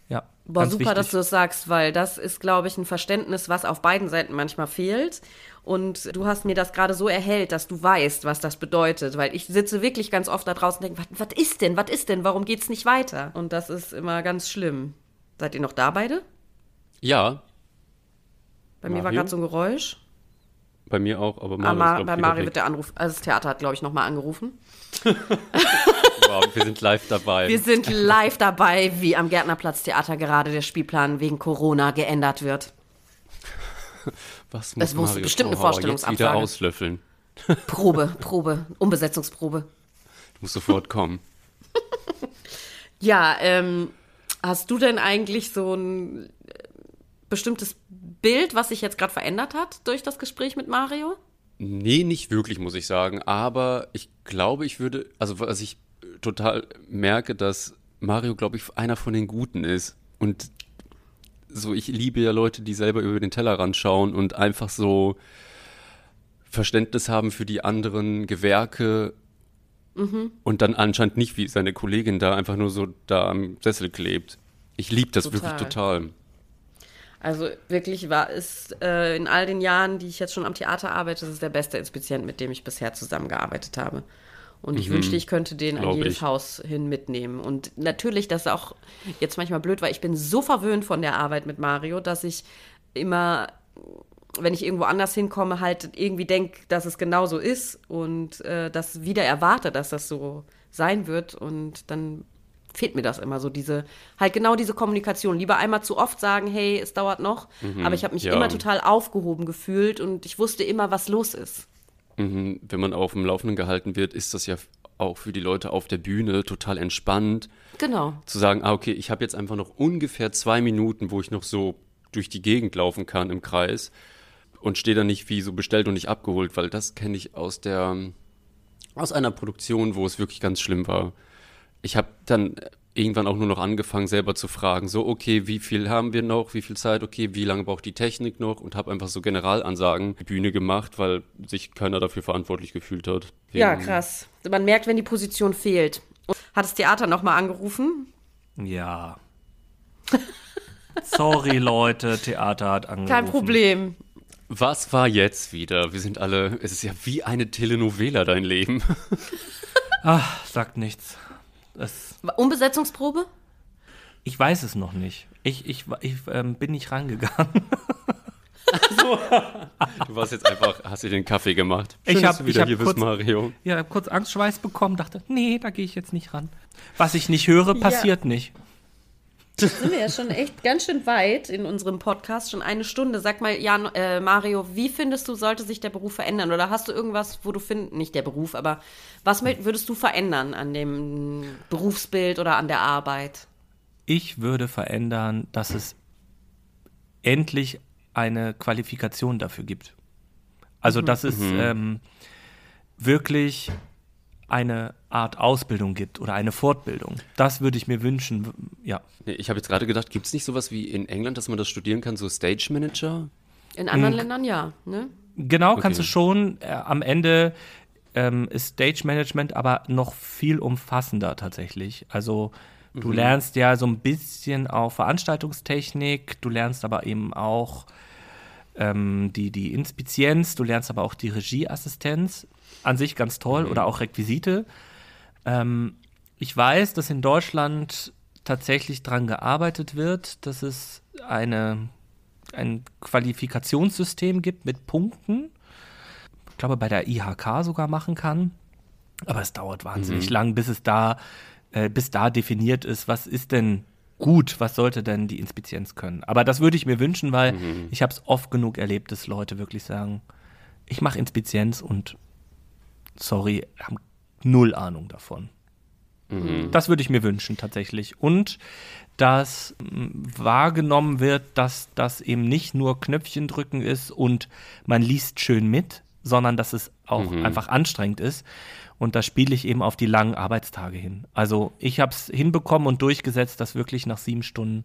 ja. Boah, super, wichtig. dass du das sagst, weil das ist, glaube ich, ein Verständnis, was auf beiden Seiten manchmal fehlt. Und du hast mir das gerade so erhellt, dass du weißt, was das bedeutet. Weil ich sitze wirklich ganz oft da draußen und denke, was ist denn, was ist denn, warum geht es nicht weiter? Und das ist immer ganz schlimm. Seid ihr noch da beide? Ja. Bei Mario? mir war gerade so ein Geräusch. Bei mir auch, aber Mario ah, ist, Bei Mario wird der Anruf, also das Theater hat, glaube ich, nochmal angerufen. wow, wir sind live dabei. Wir sind live dabei, wie am Gärtnerplatz Theater gerade der Spielplan wegen Corona geändert wird. Was muss, es muss Mario bestimmt eine Vorstellungsabsage. wieder auslöffeln. Probe, Probe, Umbesetzungsprobe. Du musst sofort kommen. ja, ähm, hast du denn eigentlich so ein bestimmtes Bild, was sich jetzt gerade verändert hat durch das Gespräch mit Mario? Nee, nicht wirklich, muss ich sagen. Aber ich glaube, ich würde, also was ich total merke, dass Mario, glaube ich, einer von den Guten ist. Und so, ich liebe ja Leute, die selber über den Tellerrand schauen und einfach so Verständnis haben für die anderen Gewerke mhm. und dann anscheinend nicht wie seine Kollegin da einfach nur so da am Sessel klebt. Ich liebe das total. wirklich total. Also wirklich war es äh, in all den Jahren, die ich jetzt schon am Theater arbeite, das ist der beste Inspizient, mit dem ich bisher zusammengearbeitet habe. Und ich mhm. wünschte, ich könnte den Glaub an jedes ich. Haus hin mitnehmen. Und natürlich, das ist auch jetzt manchmal blöd, weil ich bin so verwöhnt von der Arbeit mit Mario, dass ich immer, wenn ich irgendwo anders hinkomme, halt irgendwie denke, dass es genau so ist und äh, das wieder erwarte, dass das so sein wird. Und dann fehlt mir das immer so, diese, halt genau diese Kommunikation. Lieber einmal zu oft sagen, hey, es dauert noch, mhm, aber ich habe mich ja. immer total aufgehoben gefühlt und ich wusste immer, was los ist. Mhm, wenn man auf dem Laufenden gehalten wird, ist das ja auch für die Leute auf der Bühne total entspannt. Genau. Zu sagen, ah, okay, ich habe jetzt einfach noch ungefähr zwei Minuten, wo ich noch so durch die Gegend laufen kann im Kreis und stehe dann nicht wie so bestellt und nicht abgeholt, weil das kenne ich aus der aus einer Produktion, wo es wirklich ganz schlimm war. Ich habe dann irgendwann auch nur noch angefangen, selber zu fragen, so, okay, wie viel haben wir noch, wie viel Zeit, okay, wie lange braucht die Technik noch und habe einfach so Generalansagen die Bühne gemacht, weil sich keiner dafür verantwortlich gefühlt hat. ja, krass. Man merkt, wenn die Position fehlt. Hat das Theater nochmal angerufen? Ja. Sorry, Leute, Theater hat angerufen. Kein Problem. Was war jetzt wieder? Wir sind alle, es ist ja wie eine Telenovela, dein Leben. Ach, sagt nichts. Das Umbesetzungsprobe? Ich weiß es noch nicht. Ich, ich, ich ähm, bin nicht rangegangen. so. Du warst jetzt einfach, hast dir den Kaffee gemacht. Schön, ich habe wieder hab hier kurz, bist, Mario. Ja, kurz Angstschweiß bekommen, dachte, nee, da gehe ich jetzt nicht ran. Was ich nicht höre, passiert ja. nicht. Jetzt sind wir ja schon echt ganz schön weit in unserem Podcast, schon eine Stunde. Sag mal, Jan, äh, Mario, wie findest du, sollte sich der Beruf verändern? Oder hast du irgendwas, wo du findest, nicht der Beruf, aber was würdest du verändern an dem Berufsbild oder an der Arbeit? Ich würde verändern, dass es endlich eine Qualifikation dafür gibt. Also, mhm. dass es mhm. ähm, wirklich eine Art Ausbildung gibt oder eine Fortbildung. Das würde ich mir wünschen, ja. Ich habe jetzt gerade gedacht, gibt es nicht sowas wie in England, dass man das studieren kann, so Stage Manager? In anderen mhm. Ländern ja, ne? Genau, okay. kannst du schon. Äh, am Ende ähm, ist Stage Management aber noch viel umfassender tatsächlich. Also du mhm. lernst ja so ein bisschen auch Veranstaltungstechnik, du lernst aber eben auch ähm, die, die Inspizienz, du lernst aber auch die Regieassistenz an sich ganz toll mhm. oder auch Requisite. Ähm, ich weiß, dass in Deutschland tatsächlich daran gearbeitet wird, dass es eine, ein Qualifikationssystem gibt mit Punkten. Ich glaube, bei der IHK sogar machen kann. Aber es dauert wahnsinnig mhm. lang, bis es da, äh, bis da definiert ist, was ist denn gut, was sollte denn die Inspizienz können. Aber das würde ich mir wünschen, weil mhm. ich habe es oft genug erlebt, dass Leute wirklich sagen, ich mache Inspizienz und sorry, haben null Ahnung davon. Mhm. Das würde ich mir wünschen tatsächlich. Und dass wahrgenommen wird, dass das eben nicht nur Knöpfchen drücken ist und man liest schön mit, sondern dass es auch mhm. einfach anstrengend ist. Und da spiele ich eben auf die langen Arbeitstage hin. Also ich habe es hinbekommen und durchgesetzt, dass wirklich nach sieben Stunden,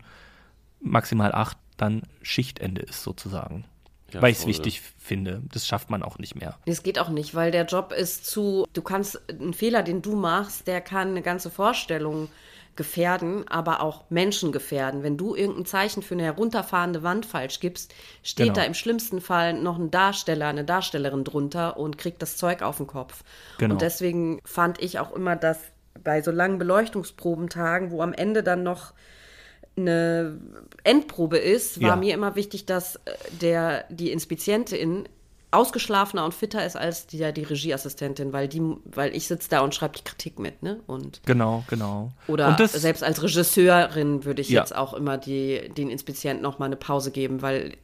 maximal acht, dann Schichtende ist sozusagen. Ja, weil ich es wichtig finde. Das schafft man auch nicht mehr. Das geht auch nicht, weil der Job ist zu. Du kannst einen Fehler, den du machst, der kann eine ganze Vorstellung gefährden, aber auch Menschen gefährden. Wenn du irgendein Zeichen für eine herunterfahrende Wand falsch gibst, steht genau. da im schlimmsten Fall noch ein Darsteller, eine Darstellerin drunter und kriegt das Zeug auf den Kopf. Genau. Und deswegen fand ich auch immer, dass bei so langen Beleuchtungsprobentagen, wo am Ende dann noch eine Endprobe ist, war ja. mir immer wichtig, dass äh, der, die Inspizientin ausgeschlafener und fitter ist als die, die Regieassistentin, weil die, weil ich sitze da und schreibe die Kritik mit, ne? Und genau, genau. Oder selbst als Regisseurin würde ich ja. jetzt auch immer die, den Inspizienten noch mal eine Pause geben, weil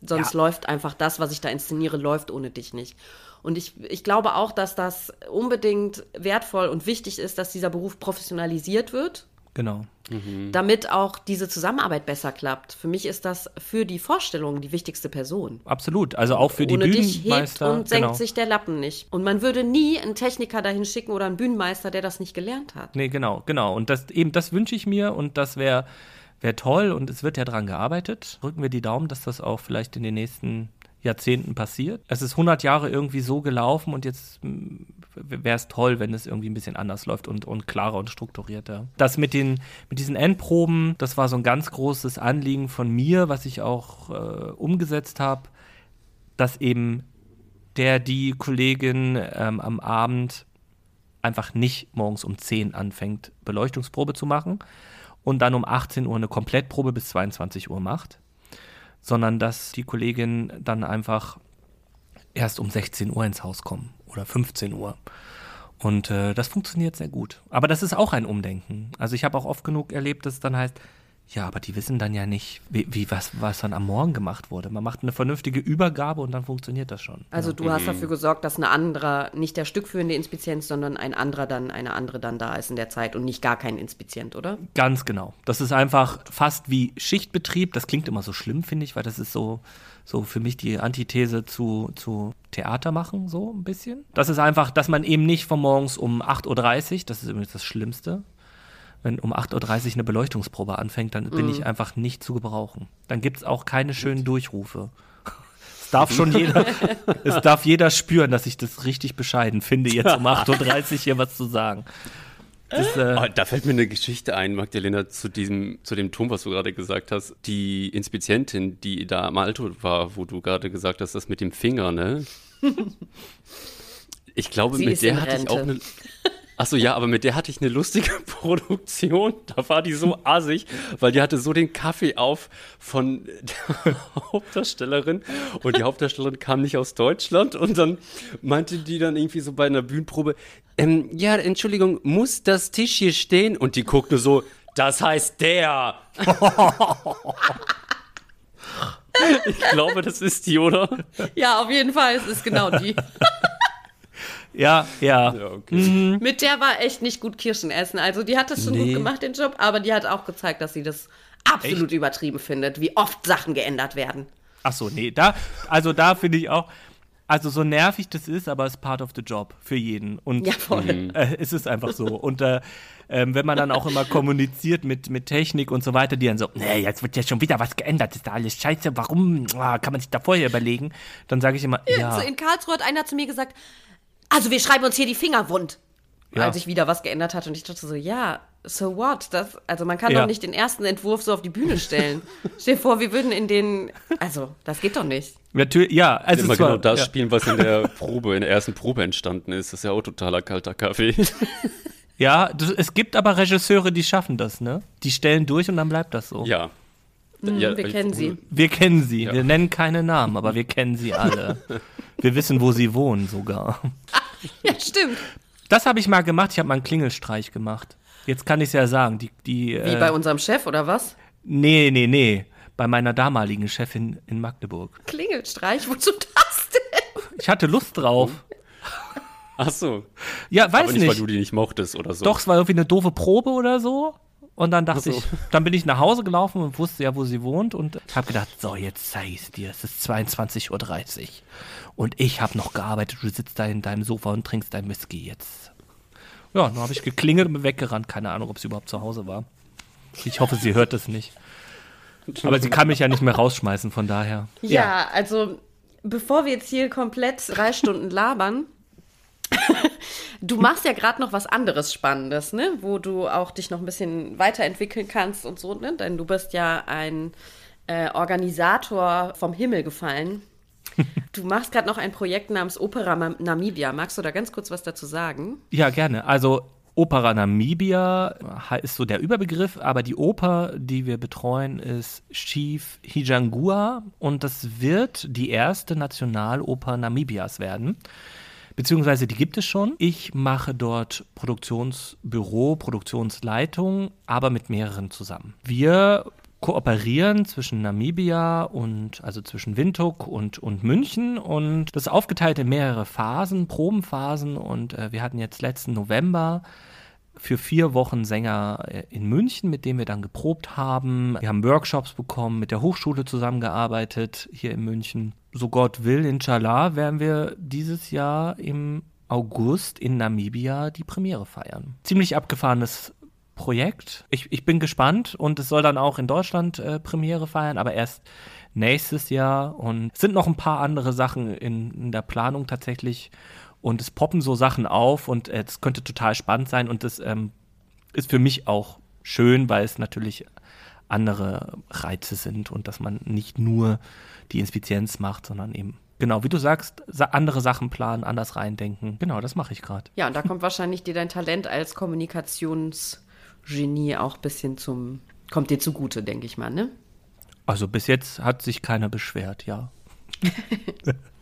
sonst ja. läuft einfach das, was ich da inszeniere, läuft ohne dich nicht. Und ich, ich glaube auch, dass das unbedingt wertvoll und wichtig ist, dass dieser Beruf professionalisiert wird Genau. Mhm. Damit auch diese Zusammenarbeit besser klappt. Für mich ist das für die Vorstellung die wichtigste Person. Absolut. Also auch für die Ohne Bühnenmeister. Dich hebt und senkt genau. sich der Lappen nicht. Und man würde nie einen Techniker dahin schicken oder einen Bühnenmeister, der das nicht gelernt hat. Nee, genau, genau. Und das eben, das wünsche ich mir und das wäre wär toll und es wird ja dran gearbeitet. Drücken wir die Daumen, dass das auch vielleicht in den nächsten Jahrzehnten passiert. Es ist 100 Jahre irgendwie so gelaufen und jetzt wäre es toll, wenn es irgendwie ein bisschen anders läuft und, und klarer und strukturierter. Das mit, den, mit diesen Endproben, das war so ein ganz großes Anliegen von mir, was ich auch äh, umgesetzt habe, dass eben der, die Kollegin ähm, am Abend einfach nicht morgens um 10 anfängt, Beleuchtungsprobe zu machen und dann um 18 Uhr eine Komplettprobe bis 22 Uhr macht sondern dass die Kolleginnen dann einfach erst um 16 Uhr ins Haus kommen oder 15 Uhr. Und äh, das funktioniert sehr gut. Aber das ist auch ein Umdenken. Also ich habe auch oft genug erlebt, dass es dann heißt, ja, aber die wissen dann ja nicht, wie, wie was, was dann am Morgen gemacht wurde. Man macht eine vernünftige Übergabe und dann funktioniert das schon. Also ja. du hast dafür gesorgt, dass ein anderer, nicht der stückführende Inspizient, sondern ein anderer dann, eine andere dann da ist in der Zeit und nicht gar kein Inspizient, oder? Ganz genau. Das ist einfach fast wie Schichtbetrieb. Das klingt immer so schlimm, finde ich, weil das ist so, so für mich die Antithese zu, zu Theater machen, so ein bisschen. Das ist einfach, dass man eben nicht von morgens um 8.30 Uhr, das ist übrigens das Schlimmste, wenn um 8.30 Uhr eine Beleuchtungsprobe anfängt, dann bin ich mhm. einfach nicht zu gebrauchen. Dann gibt es auch keine schönen Durchrufe. Es darf schon jeder, es darf jeder spüren, dass ich das richtig bescheiden finde, jetzt um 8.30 Uhr hier was zu sagen. Das, äh oh, da fällt mir eine Geschichte ein, Magdalena, zu diesem, zu dem Ton, was du gerade gesagt hast. Die Inspizientin, die da am Alto war, wo du gerade gesagt hast, das mit dem Finger, ne? Ich glaube, Sie mit der hatte Rente. ich auch eine. Achso, ja, aber mit der hatte ich eine lustige Produktion. Da war die so assig, weil die hatte so den Kaffee auf von der Hauptdarstellerin und die Hauptdarstellerin kam nicht aus Deutschland und dann meinte die dann irgendwie so bei einer Bühnenprobe, ähm, ja, Entschuldigung, muss das Tisch hier stehen? Und die guckt nur so, das heißt der. ich glaube, das ist die, oder? Ja, auf jeden Fall, es ist genau die. Ja, ja. ja okay. mhm. Mit der war echt nicht gut Kirschen essen. Also die hat das schon nee. gut gemacht, den Job, aber die hat auch gezeigt, dass sie das absolut echt? übertrieben findet, wie oft Sachen geändert werden. Ach so, nee, da, also da finde ich auch, also so nervig das ist, aber es ist part of the job für jeden. Und ja, voll. Äh, es ist einfach so. Und äh, äh, wenn man dann auch immer kommuniziert mit, mit Technik und so weiter, die dann so, nee, jetzt wird ja schon wieder was geändert, ist da alles scheiße, warum ah, kann man sich da vorher überlegen? Dann sage ich immer, ja. In Karlsruhe hat einer zu mir gesagt, also wir schreiben uns hier die Finger wund. Ja. Als ich wieder was geändert hatte und ich dachte so, ja, so what? Das, also man kann ja. doch nicht den ersten Entwurf so auf die Bühne stellen. Stell dir vor, wir würden in den, also das geht doch nicht. Natürlich, ja. Also immer genau das ja. spielen, was in der Probe, in der ersten Probe entstanden ist. Das ist ja auch totaler kalter Kaffee. Ja, es gibt aber Regisseure, die schaffen das, ne? Die stellen durch und dann bleibt das so. Ja. Mhm, ja wir kennen sie. Wir kennen sie. Wir nennen keine Namen, aber wir kennen sie alle. wir wissen, wo sie wohnen sogar. ja, stimmt. Das habe ich mal gemacht. Ich habe mal einen Klingelstreich gemacht. Jetzt kann ich es ja sagen. Die, die, Wie äh, bei unserem Chef oder was? Nee, nee, nee. Bei meiner damaligen Chefin in Magdeburg. Klingelstreich? Wozu das denn? Ich hatte Lust drauf. Ach so. Ja, weiß Aber nicht. weil du die nicht mochtest oder so. Doch, es war irgendwie eine doofe Probe oder so. Und dann dachte so. ich, dann bin ich nach Hause gelaufen und wusste ja, wo sie wohnt und habe gedacht, so, jetzt zeige ich es dir. Es ist 22.30 Uhr. Und ich habe noch gearbeitet. Du sitzt da in deinem Sofa und trinkst dein Whisky jetzt. Ja, dann habe ich geklingelt und weggerannt. Keine Ahnung, ob sie überhaupt zu Hause war. Ich hoffe, sie hört es nicht. Aber sie kann mich ja nicht mehr rausschmeißen, von daher. Ja, ja. also bevor wir jetzt hier komplett drei Stunden labern, du machst ja gerade noch was anderes Spannendes, ne? Wo du auch dich noch ein bisschen weiterentwickeln kannst und so, ne? Denn du bist ja ein äh, Organisator vom Himmel gefallen. Du machst gerade noch ein Projekt namens Opera Namibia. Magst du da ganz kurz was dazu sagen? Ja, gerne. Also Opera Namibia ist so der Überbegriff, aber die Oper, die wir betreuen, ist Chief Hijangua und das wird die erste Nationaloper Namibias werden beziehungsweise die gibt es schon. Ich mache dort Produktionsbüro, Produktionsleitung, aber mit mehreren zusammen. Wir kooperieren zwischen Namibia und also zwischen Windhoek und, und München und das ist aufgeteilt in mehrere Phasen, Probenphasen und äh, wir hatten jetzt letzten November für vier Wochen Sänger äh, in München, mit dem wir dann geprobt haben. Wir haben Workshops bekommen, mit der Hochschule zusammengearbeitet hier in München. So Gott will, inshallah, werden wir dieses Jahr im August in Namibia die Premiere feiern. Ziemlich abgefahrenes Projekt. Ich, ich bin gespannt und es soll dann auch in Deutschland äh, Premiere feiern, aber erst nächstes Jahr. Und es sind noch ein paar andere Sachen in, in der Planung tatsächlich. Und es poppen so Sachen auf und es könnte total spannend sein. Und das ähm, ist für mich auch schön, weil es natürlich andere Reize sind und dass man nicht nur die Inspizienz macht, sondern eben Genau, wie du sagst, andere Sachen planen, anders reindenken. Genau, das mache ich gerade. Ja, und da kommt wahrscheinlich dir dein Talent als Kommunikationsgenie auch ein bisschen zum, kommt dir zugute, denke ich mal, ne? Also bis jetzt hat sich keiner beschwert, ja.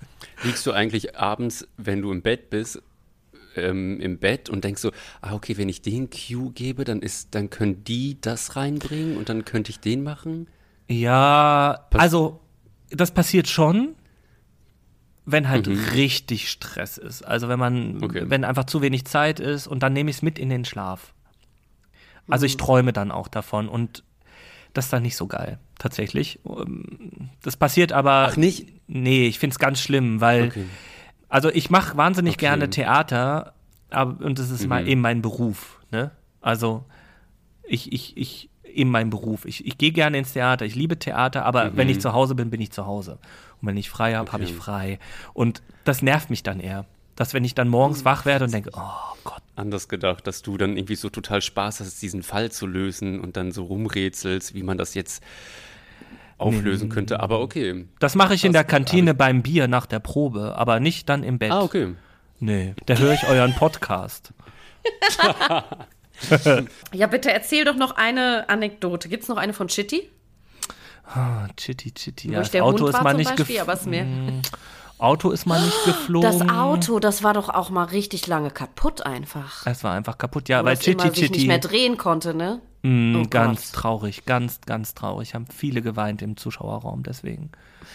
Liegst du eigentlich abends, wenn du im Bett bist, ähm, im Bett und denkst so, ah, okay, wenn ich den Cue gebe, dann ist, dann können die das reinbringen und dann könnte ich den machen? Ja, Pass also das passiert schon, wenn halt mhm. richtig Stress ist. Also wenn man, okay. wenn einfach zu wenig Zeit ist und dann nehme ich es mit in den Schlaf. Also ich mhm. träume dann auch davon und das ist dann nicht so geil, tatsächlich. Ähm, das passiert aber. Ach nicht? Nee, ich finde es ganz schlimm, weil. Okay. Also ich mache wahnsinnig okay. gerne Theater, aber, und das ist mhm. mal eben mein Beruf. Ne? Also ich, ich, ich, eben mein Beruf. Ich, ich gehe gerne ins Theater, ich liebe Theater, aber mhm. wenn ich zu Hause bin, bin ich zu Hause. Und wenn ich frei habe, okay. habe ich frei. Und das nervt mich dann eher. Dass wenn ich dann morgens hm. wach werde und denke, oh Gott. Anders gedacht, dass du dann irgendwie so total Spaß hast, diesen Fall zu lösen und dann so rumrätselst, wie man das jetzt auflösen nee. könnte. Aber okay. Das mache ich in der Kantine beim Bier nach der Probe, aber nicht dann im Bett. Ah, okay. Nee, da höre ich euren Podcast. ja, bitte erzähl doch noch eine Anekdote. Gibt es noch eine von Chitty? Ah, Chitty, Chitty. Ja, das Auto ist mal nicht geflogen. Auto ist mal nicht geflogen. Das Auto, das war doch auch mal richtig lange kaputt einfach. Es war einfach kaputt, ja, Wo weil Chitty Chitty sich nicht mehr drehen konnte, ne? Mm, oh ganz Gott. traurig, ganz, ganz traurig. Haben viele geweint im Zuschauerraum deswegen.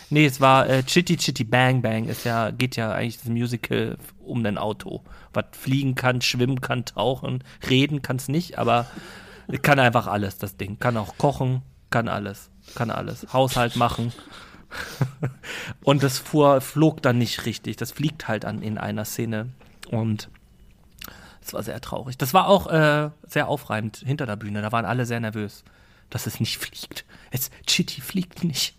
Nee, es war äh, Chitty Chitty Bang Bang. Ist ja, geht ja eigentlich das Musical um ein Auto. Was fliegen kann, schwimmen kann, tauchen, reden kann es nicht, aber kann einfach alles, das Ding. Kann auch kochen, kann alles kann alles. Haushalt machen. und das fuhr, flog dann nicht richtig. Das fliegt halt an, in einer Szene. Und es war sehr traurig. Das war auch äh, sehr aufreibend hinter der Bühne. Da waren alle sehr nervös, dass es nicht fliegt. Es, Chitty fliegt nicht.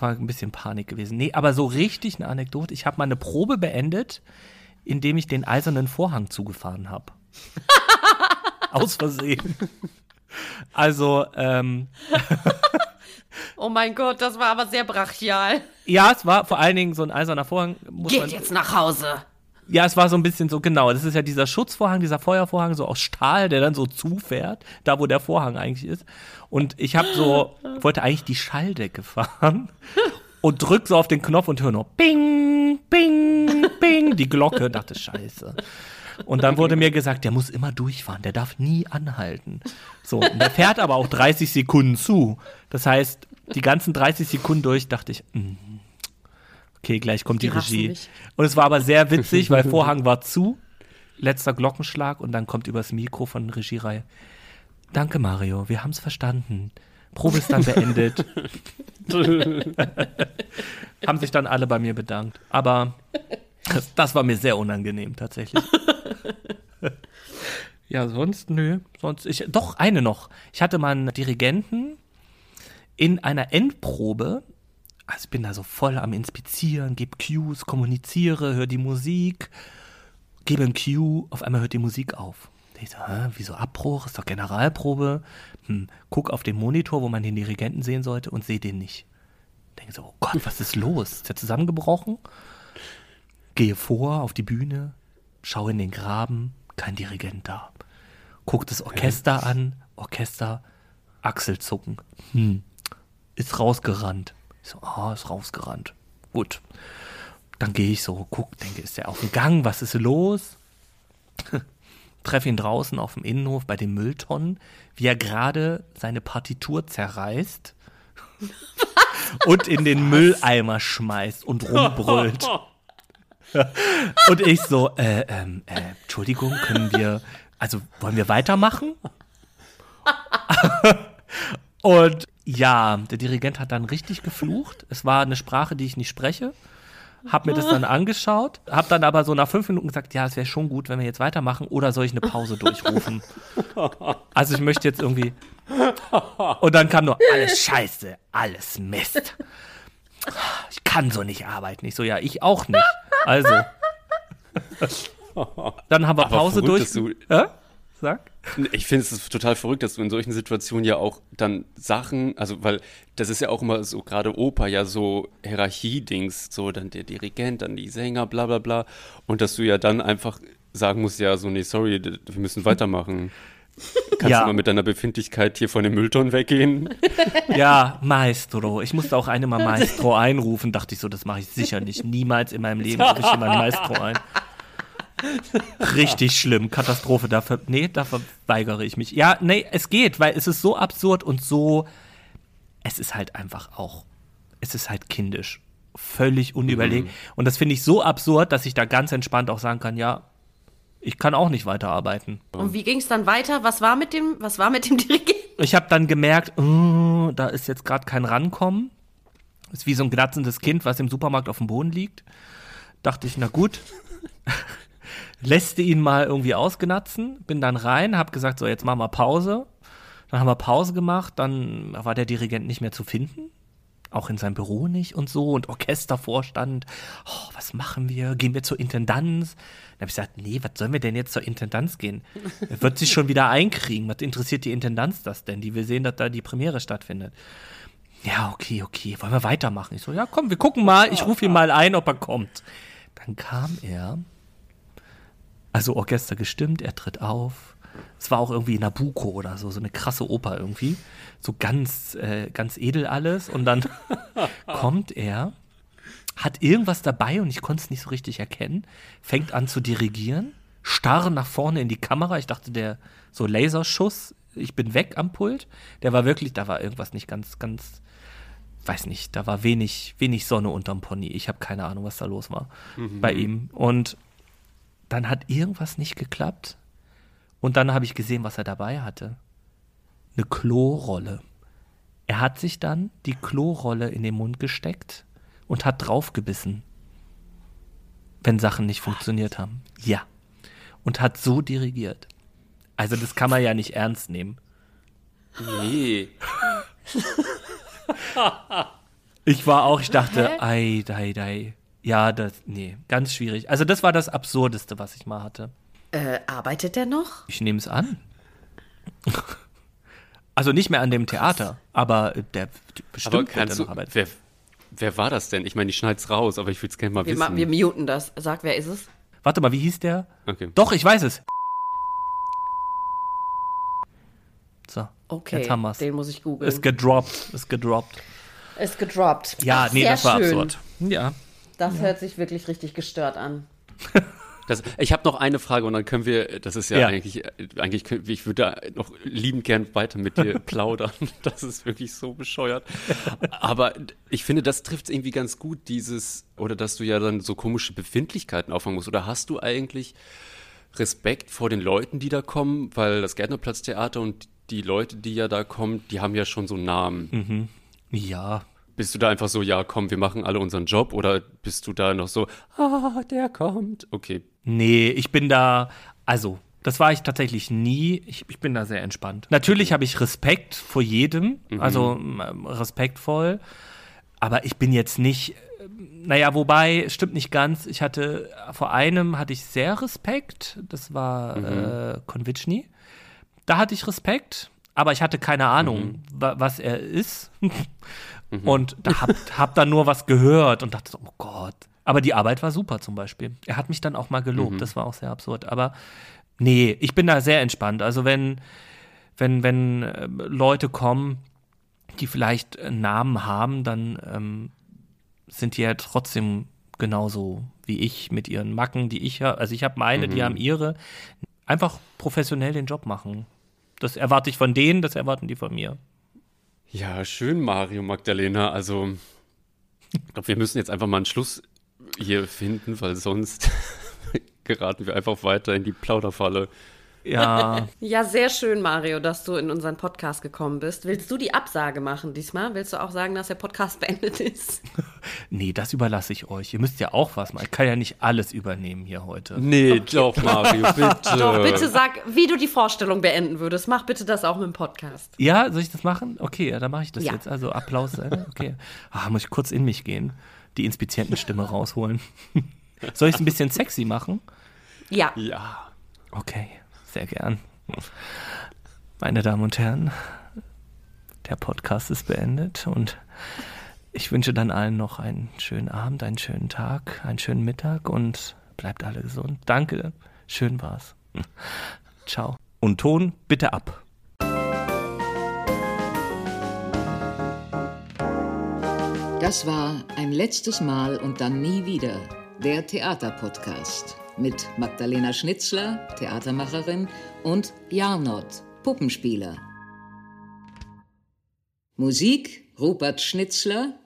War ein bisschen Panik gewesen. Nee, aber so richtig eine Anekdote. Ich habe mal eine Probe beendet, indem ich den eisernen Vorhang zugefahren habe. Aus Versehen. Also, ähm. Oh mein Gott, das war aber sehr brachial. Ja, es war vor allen Dingen so ein eiserner Vorhang. Geht jetzt nach Hause. Ja, es war so ein bisschen so, genau. Das ist ja dieser Schutzvorhang, dieser Feuervorhang, so aus Stahl, der dann so zufährt, da wo der Vorhang eigentlich ist. Und ich habe so, wollte eigentlich die Schalldecke fahren und drück so auf den Knopf und höre nur Bing, Bing, Bing, die Glocke. Dachte, scheiße. Und dann wurde mir gesagt, der muss immer durchfahren, der darf nie anhalten. So, und der fährt aber auch 30 Sekunden zu. Das heißt, die ganzen 30 Sekunden durch dachte ich, mh, mm, okay, gleich kommt die, die Regie. Und es war aber sehr witzig, weil Vorhang war zu, letzter Glockenschlag und dann kommt übers Mikro von Regiereihe. Danke, Mario, wir haben es verstanden. Probe ist dann beendet. haben sich dann alle bei mir bedankt. Aber das, das war mir sehr unangenehm, tatsächlich. ja, sonst, nö. Sonst, ich, doch, eine noch. Ich hatte mal einen Dirigenten, in einer Endprobe, also ich bin da so voll am Inspizieren, gebe Cues, kommuniziere, höre die Musik, gebe ein Cue, auf einmal hört die Musik auf. Ich so, hä, wieso Abbruch? Ist doch Generalprobe. Hm, guck auf den Monitor, wo man den Dirigenten sehen sollte und sehe den nicht. Denke so, oh Gott, was ist los? Ist der zusammengebrochen? Gehe vor auf die Bühne, schaue in den Graben, kein Dirigent da. Guck das Orchester an, Orchester, Achselzucken. Hm, ist rausgerannt. Ich so, ah, ist rausgerannt. Gut. Dann gehe ich so, guck, denke, ist der auf dem Gang? Was ist los? Treffe ihn draußen auf dem Innenhof bei den Mülltonnen, wie er gerade seine Partitur zerreißt und in den Mülleimer schmeißt und rumbrüllt. und ich so, äh, ähm, äh, Entschuldigung, können wir also wollen wir weitermachen? und ja, der Dirigent hat dann richtig geflucht. Es war eine Sprache, die ich nicht spreche. Hab mir das dann angeschaut, hab dann aber so nach fünf Minuten gesagt, ja, es wäre schon gut, wenn wir jetzt weitermachen, oder soll ich eine Pause durchrufen? Also ich möchte jetzt irgendwie. Und dann kam nur alles Scheiße, alles Mist. Ich kann so nicht arbeiten. Ich so, ja, ich auch nicht. Also. Dann haben wir Pause durch. Du, äh? Sag. Ich finde es total verrückt, dass du in solchen Situationen ja auch dann Sachen, also weil das ist ja auch immer so, gerade Oper ja so Hierarchie-Dings, so dann der Dirigent, dann die Sänger, bla bla bla. Und dass du ja dann einfach sagen musst, ja, so, nee, sorry, wir müssen weitermachen. Kannst ja. du mal mit deiner Befindlichkeit hier von dem Müllton weggehen? Ja, Maestro. Ich musste auch eine Mal Maestro einrufen. Dachte ich so, das mache ich sicher nicht. Niemals in meinem Leben rufe ich jemanden Maestro ein. Richtig schlimm, Katastrophe. Dafür, nee, dafür weigere ich mich. Ja, nee, es geht, weil es ist so absurd und so. Es ist halt einfach auch. Es ist halt kindisch. Völlig unüberlegt. Mhm. Und das finde ich so absurd, dass ich da ganz entspannt auch sagen kann: Ja, ich kann auch nicht weiterarbeiten. Und wie ging es dann weiter? Was war mit dem, was war mit dem Dirigenten? Ich habe dann gemerkt, oh, da ist jetzt gerade kein Rankommen. Ist wie so ein glatzendes Kind, was im Supermarkt auf dem Boden liegt. Dachte ich, na gut. lässte ihn mal irgendwie ausgenatzen, bin dann rein, hab gesagt, so jetzt machen wir Pause. Dann haben wir Pause gemacht, dann war der Dirigent nicht mehr zu finden, auch in seinem Büro nicht und so und Orchestervorstand, oh, was machen wir? Gehen wir zur Intendanz? Dann habe ich gesagt, nee, was sollen wir denn jetzt zur Intendanz gehen? Er wird sich schon wieder einkriegen. Was interessiert die Intendanz das denn? Die will sehen, dass da die Premiere stattfindet. Ja, okay, okay, wollen wir weitermachen? Ich so, ja, komm, wir gucken mal, ich rufe ihn mal ein, ob er kommt. Dann kam er also Orchester gestimmt, er tritt auf. Es war auch irgendwie Nabucco oder so, so eine krasse Oper irgendwie. So ganz, äh, ganz edel alles. Und dann kommt er, hat irgendwas dabei und ich konnte es nicht so richtig erkennen, fängt an zu dirigieren, starr nach vorne in die Kamera. Ich dachte, der so Laserschuss, ich bin weg am Pult. Der war wirklich, da war irgendwas nicht ganz, ganz, weiß nicht, da war wenig, wenig Sonne unterm Pony. Ich habe keine Ahnung, was da los war mhm. bei ihm. Und dann hat irgendwas nicht geklappt. Und dann habe ich gesehen, was er dabei hatte. Eine Klorolle. Er hat sich dann die Klorolle in den Mund gesteckt und hat draufgebissen, wenn Sachen nicht funktioniert haben. Ja. Und hat so dirigiert. Also das kann man ja nicht ernst nehmen. Nee. ich war auch, ich dachte, ei, dei, dei. Ja, das, nee, ganz schwierig. Also das war das Absurdeste, was ich mal hatte. Äh, arbeitet der noch? Ich nehme es an. also nicht mehr an dem Theater, aber der bestimmt aber wird noch arbeiten. Wer, wer war das denn? Ich meine, ich schneid's raus, aber ich würde es gerne mal wir wissen. wir muten das. Sag, wer ist es? Warte mal, wie hieß der? Okay. Doch, ich weiß es. So, okay, jetzt haben wir's. Den muss ich googeln. Ist gedroppt, ist gedroppt. Ist gedroppt. Ja, Ach, nee, das war schön. absurd. Ja. Das ja. hört sich wirklich richtig gestört an. Das, ich habe noch eine Frage und dann können wir, das ist ja, ja. eigentlich, eigentlich, ich würde da noch liebend gern weiter mit dir plaudern. Das ist wirklich so bescheuert. Aber ich finde, das trifft es irgendwie ganz gut, dieses, oder dass du ja dann so komische Befindlichkeiten auffangen musst. Oder hast du eigentlich Respekt vor den Leuten, die da kommen? Weil das Gärtnerplatztheater und die Leute, die ja da kommen, die haben ja schon so einen Namen. Mhm. Ja, bist du da einfach so, ja, komm, wir machen alle unseren Job oder bist du da noch so, ah, der kommt? Okay. Nee, ich bin da, also, das war ich tatsächlich nie. Ich, ich bin da sehr entspannt. Natürlich habe ich Respekt vor jedem, mhm. also ähm, respektvoll, aber ich bin jetzt nicht, naja, wobei, stimmt nicht ganz. Ich hatte, vor einem hatte ich sehr Respekt, das war mhm. äh, Konvitschny. Da hatte ich Respekt, aber ich hatte keine Ahnung, mhm. was er ist. Mhm. Und da hab, hab dann nur was gehört und dachte so, oh Gott. Aber die Arbeit war super zum Beispiel. Er hat mich dann auch mal gelobt, mhm. das war auch sehr absurd. Aber nee, ich bin da sehr entspannt. Also wenn, wenn, wenn äh, Leute kommen, die vielleicht einen Namen haben, dann ähm, sind die ja trotzdem genauso wie ich mit ihren Macken, die ich habe. Also ich habe meine, mhm. die haben ihre. Einfach professionell den Job machen. Das erwarte ich von denen, das erwarten die von mir. Ja, schön, Mario Magdalena. Also, ich glaube, wir müssen jetzt einfach mal einen Schluss hier finden, weil sonst geraten wir einfach weiter in die Plauderfalle. Ja. ja, sehr schön, Mario, dass du in unseren Podcast gekommen bist. Willst du die Absage machen diesmal? Willst du auch sagen, dass der Podcast beendet ist? nee, das überlasse ich euch. Ihr müsst ja auch was machen. Ich kann ja nicht alles übernehmen hier heute. Nee, okay. doch, Mario, bitte. Doch, bitte sag, wie du die Vorstellung beenden würdest. Mach bitte das auch mit dem Podcast. Ja, soll ich das machen? Okay, ja, dann mache ich das ja. jetzt. Also Applaus. Äh, okay. Ah, muss ich kurz in mich gehen. Die Inspizientenstimme rausholen. soll ich es ein bisschen sexy machen? Ja. Ja. Okay. Sehr gern. Meine Damen und Herren, der Podcast ist beendet und ich wünsche dann allen noch einen schönen Abend, einen schönen Tag, einen schönen Mittag und bleibt alle gesund. Danke, schön war's. Ciao. Und Ton bitte ab. Das war ein letztes Mal und dann nie wieder der Theaterpodcast mit Magdalena Schnitzler, Theatermacherin, und Jarnot, Puppenspieler. Musik Rupert Schnitzler.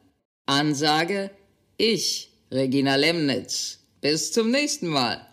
Ansage ich, Regina Lemnitz. Bis zum nächsten Mal.